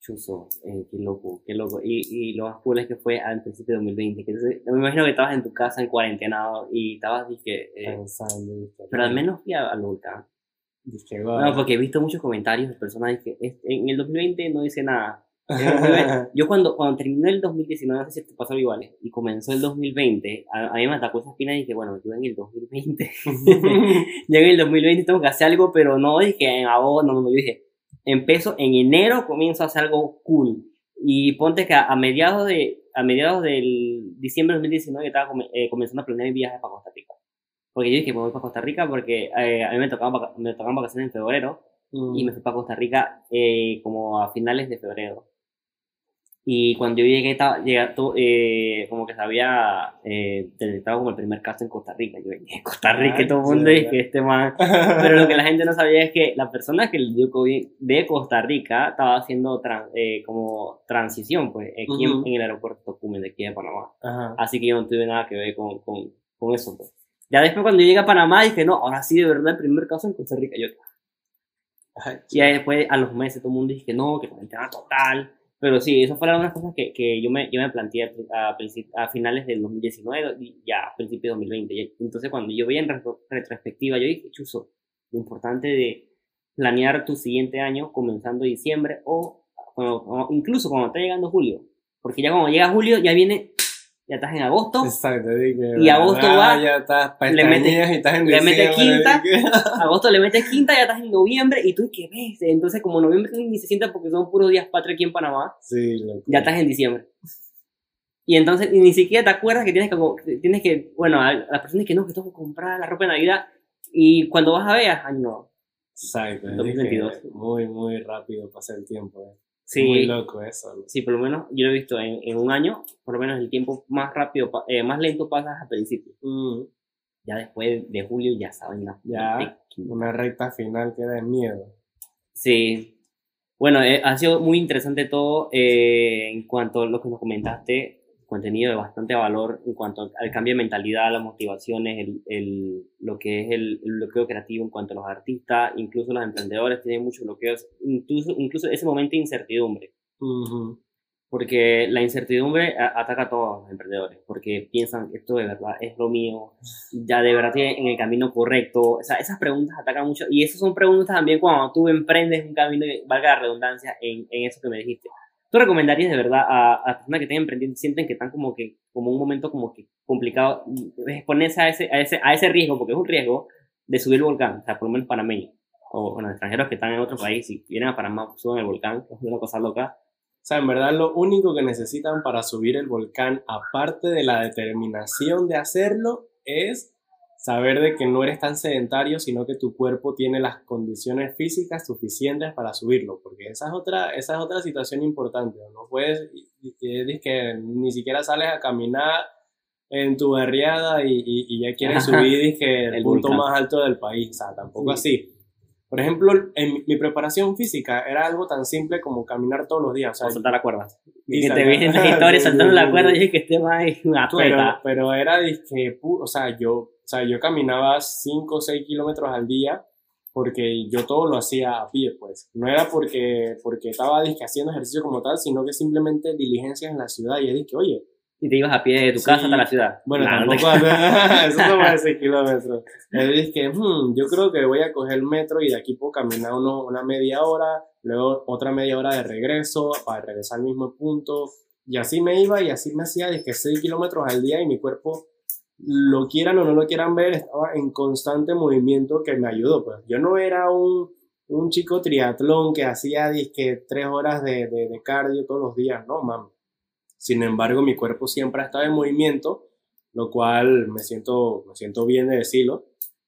Chuzo, eh, qué loco, qué loco. Y, y lo más cool es que fue al principio de 2020. Que entonces, me imagino que estabas en tu casa en cuarentenado y estabas, dije, eh, Pensando, pero al menos fui a- al volcán. No, porque he visto muchos comentarios de personas que "Es- en el 2020 no dice nada. En el 2020 (laughs) Yo cuando, cuando terminó el 2019, no sé si te pasó igual, y comenzó el 2020, a, a mí me atacó esa espina y dije, bueno, yo en el 2020, (laughs) (laughs) yo en el 2020 tengo que hacer algo, pero no dije en agosto, no, no, yo dije, empiezo en enero, comienzo a hacer algo cool. Y ponte que a, a mediados de a mediados del diciembre de 2019 estaba come- eh, comenzando a planear mi viaje para Costa Rica. Porque yo dije, me voy para Costa Rica porque eh, a mí me tocaban, me tocaban vacaciones en febrero Mm. y me fui para Costa Rica eh, como a finales de febrero. Y cuando yo llegué, estaba, llegué eh, como que se había eh, detectado como el primer caso en Costa Rica. Yo en Costa Rica Ay, todo el mundo dice que este man... (laughs) Pero lo que la gente no sabía es que la persona que le dio COVID de Costa Rica estaba haciendo tran- eh, como transición, pues, aquí en- Ujú. en, el aeropuerto Tocumen de aquí de Panamá. Ajá. Así que yo no tuve nada que ver con, con, con eso, pues. Ya después cuando yo llegué a Panamá dije, no, ahora sí de verdad el primer caso en Costa Rica. Yo, y ahí después, a los meses, todo el mundo que no, que cuarentena total. Pero sí, eso fueron unas cosas que, que yo, me, yo me planteé a, a finales del 2019 y ya a principios de 2020. Y Entonces, cuando yo veía en retro- retrospectiva, yo dije, chuzo, lo importante de planear tu siguiente año comenzando diciembre o, o incluso cuando está llegando julio. Porque ya cuando llega julio, ya viene, ya estás en agosto, Exacto, dije, Y agosto va, ya estás le mete- pestañeas y estás en le mete diciembre, quinta. (laughs) agosto le metes quinta, ya estás en noviembre y tú, ¿qué ves? Entonces, como noviembre ni se siente porque son puros días patria aquí en Panamá, Sí, loco. ya estás en diciembre. Y entonces y ni siquiera te acuerdas que tienes que, tienes que bueno, a las personas que no, que tengo que comprar la ropa de Navidad. Y cuando vas a ver, ay no. Exacto, es 2022. que muy, muy rápido pasa el tiempo. eh. Sí, Muy loco eso. ¿no? sí, por lo menos yo lo he visto en, en un año, por lo menos el tiempo más rápido, eh, más lento pasas al principio. Mm, Ya después de julio ya saben la Ya. una recta final que da miedo. Sí. Bueno, eh, ha sido muy interesante todo eh, en cuanto a lo que nos comentaste, contenido de bastante valor en cuanto al cambio de mentalidad, las motivaciones, el, el- lo que es el, el bloqueo creativo en cuanto a los artistas, incluso los emprendedores tienen muchos bloqueos, incluso, incluso ese momento de incertidumbre. Porque la incertidumbre ataca a todos los emprendedores, porque piensan que esto de verdad es lo mío, ya de verdad tiene en el camino correcto, o sea, esas preguntas atacan mucho, y esas son preguntas también cuando tú emprendes un camino, valga la redundancia, en, en eso que me dijiste. ¿Tú recomendarías de verdad a, a personas que estén emprendiendo, sienten que están como que, como un momento como que complicado, exponerse a ese, a ese, a ese riesgo, porque es un riesgo de subir el volcán, o sea, por lo menos panameños, o bueno, extranjeros que están en otro país y vienen a Panamá, suben el volcán, es una cosa loca, o sea, en verdad lo único que necesitan para subir el volcán, aparte de la determinación de hacerlo, es saber de que no eres tan sedentario, sino que tu cuerpo tiene las condiciones físicas suficientes para subirlo, porque esa es otra, esa es otra situación importante, no puedes, que ni siquiera sales a caminar en tu barriada y, y, ya quieres subir (laughs) el, punto más alto del país, o sea, tampoco así. Por ejemplo, en mi preparación física era algo tan simple como caminar todos los días. O, sea, saltar la cuerda. Y, te vienen las historias saltando la (laughs) cuerda y dije que este va una pero, pero era que, o sea, yo, o sea, yo caminaba 5 o 6 kilómetros al día porque yo todo lo hacía a pie, pues. No era porque, porque estaba haciendo ejercicio como tal, sino que simplemente diligencias en la ciudad. Y dije, oye, y te ibas a pie de tu casa hasta la ciudad. Bueno, tampoco, (laughs) eso no va a 6 kilómetros. Dice que, hmm, yo creo que voy a coger el metro y de aquí puedo caminar uno, una media hora, luego otra media hora de regreso para regresar al mismo punto. Y así me iba y así me hacía de que 6 kilómetros al día y mi cuerpo, lo quieran o no lo quieran ver, estaba en constante movimiento que me ayudó. Pues yo no era un, un chico triatlón que hacía disque 3 horas de, de, de cardio todos los días, no, mami sin embargo, mi cuerpo siempre ha estado en movimiento, lo cual me siento, me siento bien de decirlo.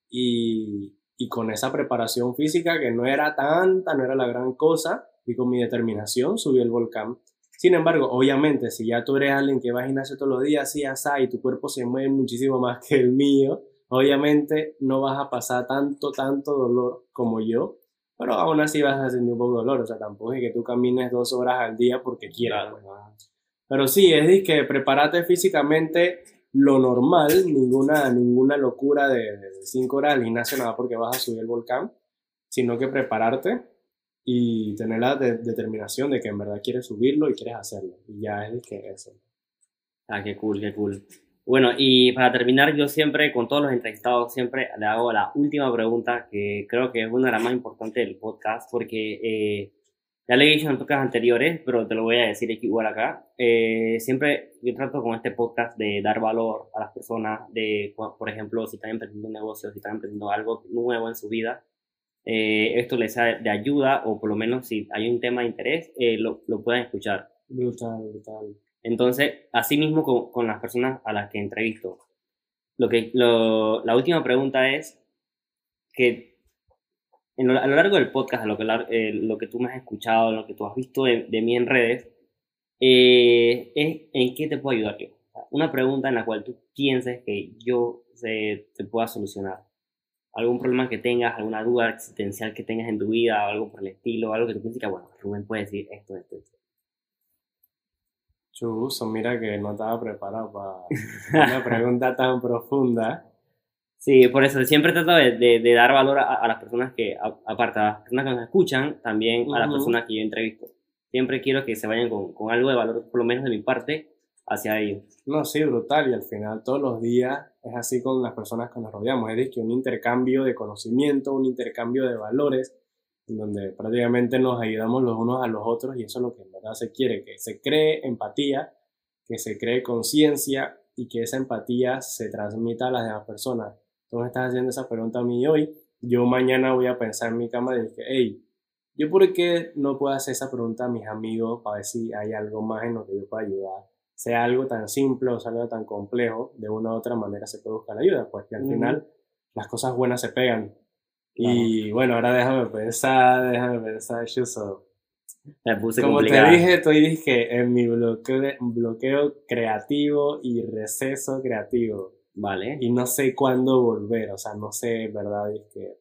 Y, y con esa preparación física que no era tanta, no era la gran cosa, y con mi determinación subí el volcán. Sin embargo, obviamente, si ya tú eres alguien que va a gimnasio todos los días, así, así, y tu cuerpo se mueve muchísimo más que el mío, obviamente no vas a pasar tanto, tanto dolor como yo, pero aún así vas a sentir un poco de dolor. O sea, tampoco es que tú camines dos horas al día porque quieras. Pues, pero sí, es de que prepárate físicamente lo normal, ninguna, ninguna locura de 5 horas al gimnasio, nada porque vas a subir el volcán, sino que prepararte y tener la determinación de que en verdad quieres subirlo y quieres hacerlo. Y ya es de que eso. Ah, qué cool, qué cool. Bueno, y para terminar, yo siempre, con todos los entrevistados, siempre le hago la última pregunta, que creo que es una de las más importantes del podcast, porque eh, ya le he dicho en podcast anteriores, pero te lo voy a decir igual acá. Eh, siempre yo trato con este podcast de dar valor a las personas, de, por ejemplo, si están emprendiendo un negocio, si están emprendiendo algo nuevo en su vida, eh, esto les sea de ayuda o por lo menos si hay un tema de interés, eh, lo, lo puedan escuchar. Brutal, brutal. Entonces, así mismo con, con las personas a las que entrevisto. Lo que, lo, la última pregunta es que a lo largo del podcast, lo que, eh, lo que tú me has escuchado, lo que tú has visto de, mí en redes, eh, es en qué te puedo ayudar yo. Una pregunta en la cual tú pienses que yo se, te pueda solucionar. Algún problema que tengas, alguna duda existencial que tengas en tu vida, o algo por el estilo, algo que tú pienses que, bueno, Rubén puede decir esto, esto, esto. Chuso, mira que no estaba preparado para (laughs) una pregunta tan profunda. Sí, por eso siempre trato de, de, dar valor a, las personas que, aparte a las personas que nos escuchan, también a las personas que yo entrevisto. Siempre quiero que se vayan con, con, algo de valor, por lo menos de mi parte, hacia ellos. No, sí, brutal. Y al final, todos los días es así con las personas que nos rodeamos. Es decir, que un intercambio de conocimiento, un intercambio de valores, en donde prácticamente nos ayudamos los unos a los otros y eso es lo que en verdad se quiere, que se cree empatía, que se cree conciencia y que esa empatía se transmita a las demás personas tú me estás haciendo esa pregunta a mí hoy, yo mañana voy a pensar en mi cama y decir, hey, ¿yo por qué no puedo hacer esa pregunta a mis amigos para ver si hay algo más en lo que yo pueda ayudar? Sea algo tan simple o sea algo tan complejo, de una u otra manera se puede buscar la ayuda, pues que al final las cosas buenas se pegan. Y bueno, ahora déjame pensar, déjame pensar, Shuso. Me puse Como te dije, estoy dije en mi bloqueo, bloqueo creativo y receso creativo. Vale. Y no sé cuándo volver, o sea, no sé, ¿verdad? Que,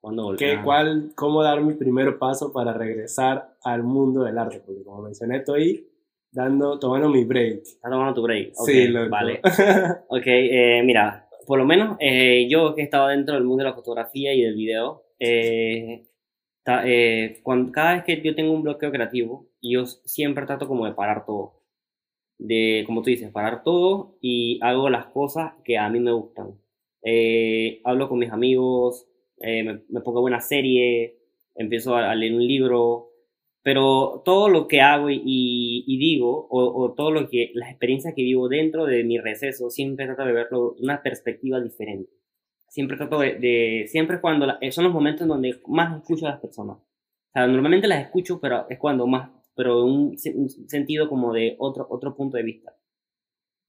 ¿Cuándo volver? ¿qué, cuál, ¿Cómo dar mi primer paso para regresar al mundo del arte? Porque como mencioné, estoy dando, tomando mi break. ¿Estás tomando tu break? sí, lo Vale. (laughs) ok, eh, mira, por lo menos eh, yo que he estado dentro del mundo de la fotografía y del video, eh, cuando, cada vez que yo tengo un bloqueo creativo, yo siempre trato como de parar todo. De, como tú dices, parar todo y hago las cosas que a mí me gustan. Hablo con mis amigos, me, me, pongo una serie, empiezo a, a, leer un libro, pero todo lo que hago y, y digo, o, o, todo lo que, las experiencias que vivo dentro de mi receso, siempre trato de verlo una perspectiva diferente. Siempre trato de, de siempre cuando, la, son los momentos en donde más escucho a las personas. O sea, normalmente las escucho, pero es cuando más, pero un, un sentido como de otro, otro punto de vista.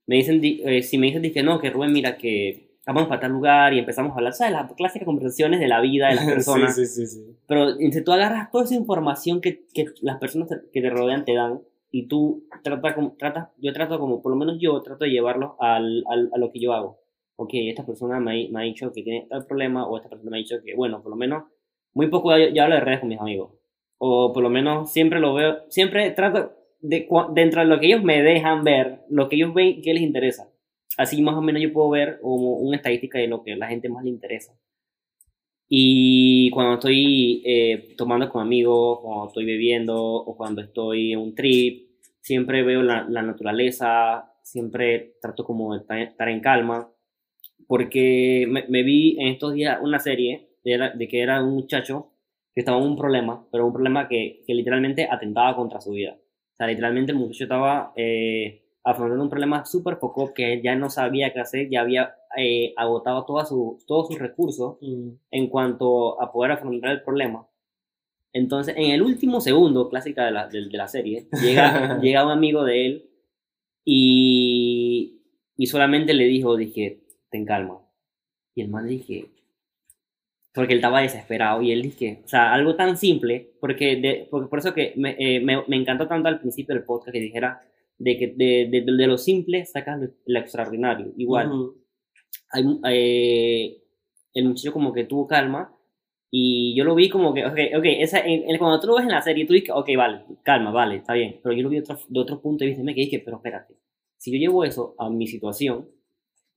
Me dicen, eh, si me dicen que no, que Rubén, mira que vamos para tal lugar y empezamos a hablar, ¿sabes? Las clásicas conversaciones de la vida de las (laughs) personas. sí, sí, sí, sí. Pero si tú agarras toda esa información que, que las personas que te rodean te dan y tú tratas, como, tratas, yo trato como, por lo menos yo trato de llevarlo al, al, a lo que yo hago. Ok, esta persona me, me ha dicho que tiene tal problema o esta persona me ha dicho que, bueno, por lo menos muy poco yo, hablo de redes con mis amigos. O por lo menos siempre lo veo, siempre trato de, dentro de lo que ellos me dejan ver, lo que ellos ven que les interesa. Así más o menos yo puedo ver como una estadística de lo que a la gente más le interesa. Y cuando estoy eh, tomando con amigos, cuando estoy bebiendo o cuando estoy en un trip, siempre veo la, la naturaleza, siempre trato como de estar en calma, porque me, me vi en estos días una serie de, de, que era un muchacho que estaba en un problema, pero un problema que, que literalmente atentaba contra su vida. O sea, literalmente el muchacho estaba eh, afrontando un problema súper poco que él ya no sabía qué hacer, ya había eh, agotado toda su, todos sus recursos mm. en cuanto a poder afrontar el problema. Entonces, en el último segundo, clásica de la, de, de la serie, llega, (laughs) llega un amigo de él y, y solamente le dijo, dije, ten calma. Y el man dije, porque él estaba desesperado y él dije, o sea, algo tan simple, porque, de, porque por eso que me, eh, me, me, encantó tanto al principio del podcast que dijera de que de, de, de lo simple sacas lo, lo extraordinario. Igual, uh -huh. hay, eh, el muchacho como que tuvo calma y yo lo vi como que, ok, ok, esa, en, en, cuando tú lo ves en la serie, tú dices, ok, vale, calma, vale, está bien, pero yo lo vi de otro, de otro punto de vista y me dije, pero espérate, si yo llevo eso a mi situación,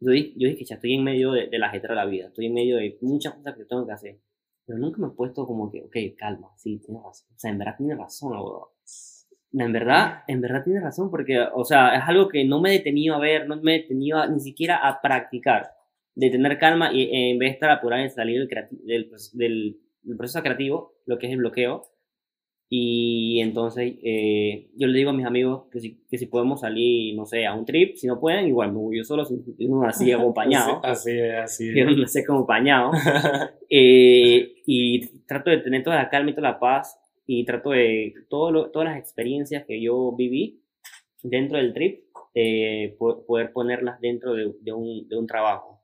yo dije, yo dije, ya estoy en medio de, de la ajetrea de la vida, estoy en medio de muchas cosas que tengo que hacer, pero nunca me he puesto como que, ok, calma, sí, tienes razón, o sea, en verdad tienes razón, abogado. En verdad, en verdad tienes razón, porque, o sea, es algo que no me he detenido a ver, no me he detenido ni siquiera a practicar, de tener calma y eh, en vez de estar apurado en salir del, del, del, del, proceso creativo, lo que es el bloqueo. Y entonces eh, yo le digo a mis amigos que si, que si podemos salir, no sé, a un trip, si no pueden, igual me voy yo solo, (laughs) (laughs) así acompañado. así es, así es. (laughs) Yo no sé acompañado. eh, y trato de tener toda la calma y toda la paz y trato de todo lo, todas las experiencias que yo viví dentro del trip, eh, poder ponerlas dentro de, de, un, de un trabajo.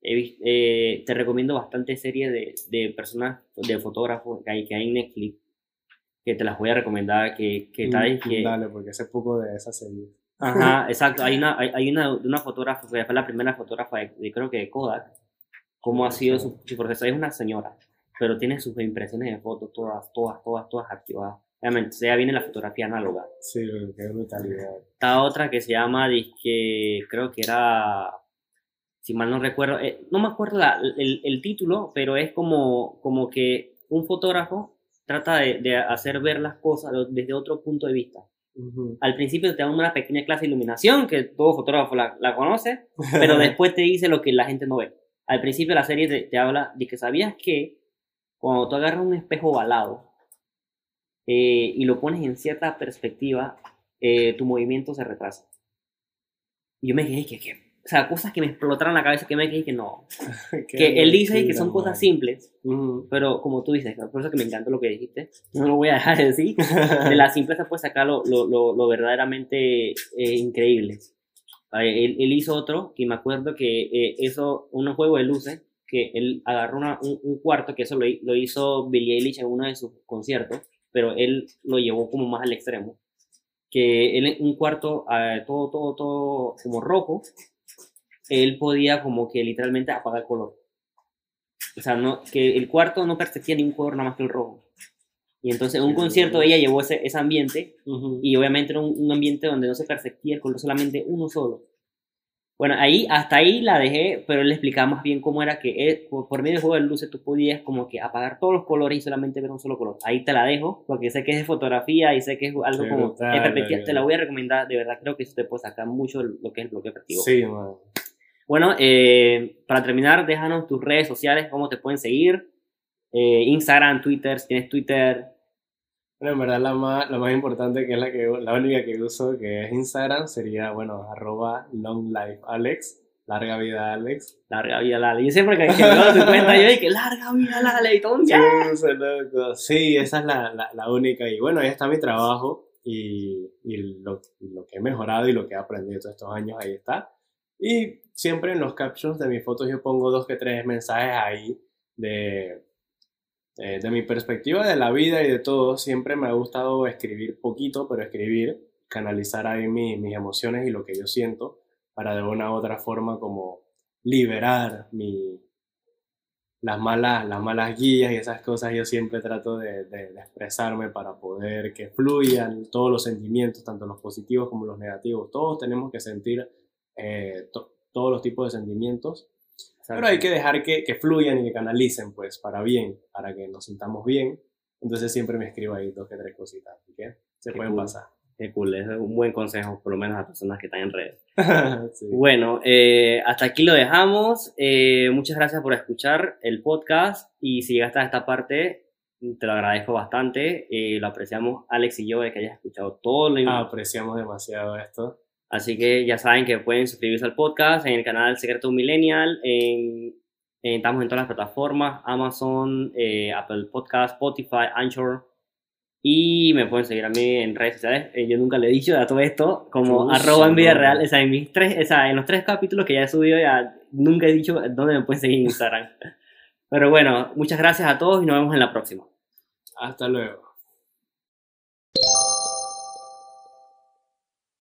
Eh, te recomiendo bastante series de, de personas, de fotógrafos que hay, que hay en Netflix, que te las voy a recomendar, que, que tal mm, que... Dale, porque hace poco de esa serie. Ajá, (laughs) exacto. Hay una, hay, hay una, una fotógrafa, fue la primera fotógrafa de, creo que de Kodak, cómo ha sido su, su proceso. Es una señora pero tiene sus impresiones de fotos todas, todas, todas, todas activadas. Obviamente, ya viene la fotografía análoga. Sí, qué brutalidad. Está otra que se llama, que creo que era, si mal no recuerdo, eh, no me acuerdo la, el, el, título, pero es como, como que un fotógrafo trata de, de, hacer ver las cosas desde otro punto de vista. Uh -huh. Al principio te dan una pequeña clase de iluminación, que todo fotógrafo la, la conoce, pero (laughs) después te dice lo que la gente no ve. Al principio la serie te, te habla de que sabías que cuando tú agarras un espejo ovalado eh, y lo pones en cierta perspectiva, eh, tu movimiento se retrasa. Y yo me dije, que, que, o sea, cosas que me explotaron la cabeza, que me dije que no. (laughs) que él dice que son cosas simples, uh -huh. pero como tú dices, por eso que me encanta lo que dijiste, (laughs) no lo voy a dejar de decir, de la simpleza puedes sacar lo, lo, lo, lo verdaderamente eh, increíble. Él, él, hizo otro, que me acuerdo que eh, eso, un juego de luces, que él agarró una, un, un, cuarto, que eso lo, lo, hizo Billie Eilish en uno de sus conciertos, pero él lo llevó como más al extremo. Que él, un cuarto uh, todo, todo, todo como rojo, él podía como que literalmente apagar el color. O sea, no, que el cuarto no percibía ningún color nada más que el rojo. Y entonces en un concierto ella llevó ese, ese ambiente uh -huh. y obviamente era un, un, ambiente donde no se percibía el color solamente uno solo. Bueno, ahí, hasta ahí la dejé, pero le explicaba más bien cómo era que él, por, medio del juego de luces tú podías como que apagar todos los colores y solamente ver un solo color. Ahí te la dejo, porque sé que es de fotografía y sé que es algo como en perspectiva. Te la voy a recomendar, de verdad creo que eso te puede sacar mucho lo que es el bloqueo operativo. Sí, man. Bueno, eh, para terminar, déjanos tus redes sociales, cómo te pueden seguir. Eh, Instagram, Twitter, si tienes Twitter. Bueno, en verdad la más, la más importante, que es la, que, la única que uso, que es Instagram, sería, bueno, arroba longlifealex, larga vida Alex. Larga vida Lale. Yo siempre que, veo tu cuenta, yo digo que larga vida y ya. Chus, loco. Sí, esa es la, la, la única. Y bueno, ahí está mi trabajo y, y lo, y lo que he mejorado y lo que he aprendido todos estos años, ahí está. Y siempre en los captions de mis fotos yo pongo dos que tres mensajes ahí de, de, de mi perspectiva de la vida y de todo. Siempre me ha gustado escribir poquito, pero escribir, canalizar ahí mi- mis emociones y lo que yo siento para de una u otra forma como liberar mi, las malas, las malas guías y esas cosas yo siempre trato de, expresarme para poder que fluyan todos los sentimientos, tanto los positivos como los negativos. Todos tenemos que sentir eh, to- todos los tipos de sentimientos, pero hay que dejar que, que fluyan y que canalicen, pues, para bien, para que nos sintamos bien. Entonces siempre me escribo ahí dos que tres cositas, que se Qué pueden cool. pasar. Qué cool, es un buen consejo, por lo menos a personas que están en redes. (laughs) Sí. Bueno, eh, hasta aquí lo dejamos. Eh, muchas gracias por escuchar el podcast y si llegaste a esta parte, te lo agradezco bastante. Eh, lo apreciamos Alex y yo de que hayas escuchado todo lo Ah, apreciamos demasiado esto. Así que ya saben que pueden suscribirse al podcast en el canal Secreto Millennial. En, en- estamos en todas las plataformas: Amazon, eh, Apple Podcast, Spotify, Anchor. Y me pueden seguir a mí en redes sociales. Eh, yo nunca le he dicho a todo esto, como arroba en vida no. real. O sea, en, mis tres, o sea, en los tres capítulos que ya he subido, ya nunca he dicho dónde me pueden seguir en Instagram. (laughs) Pero bueno, muchas gracias a todos y nos vemos en la próxima. Hasta luego.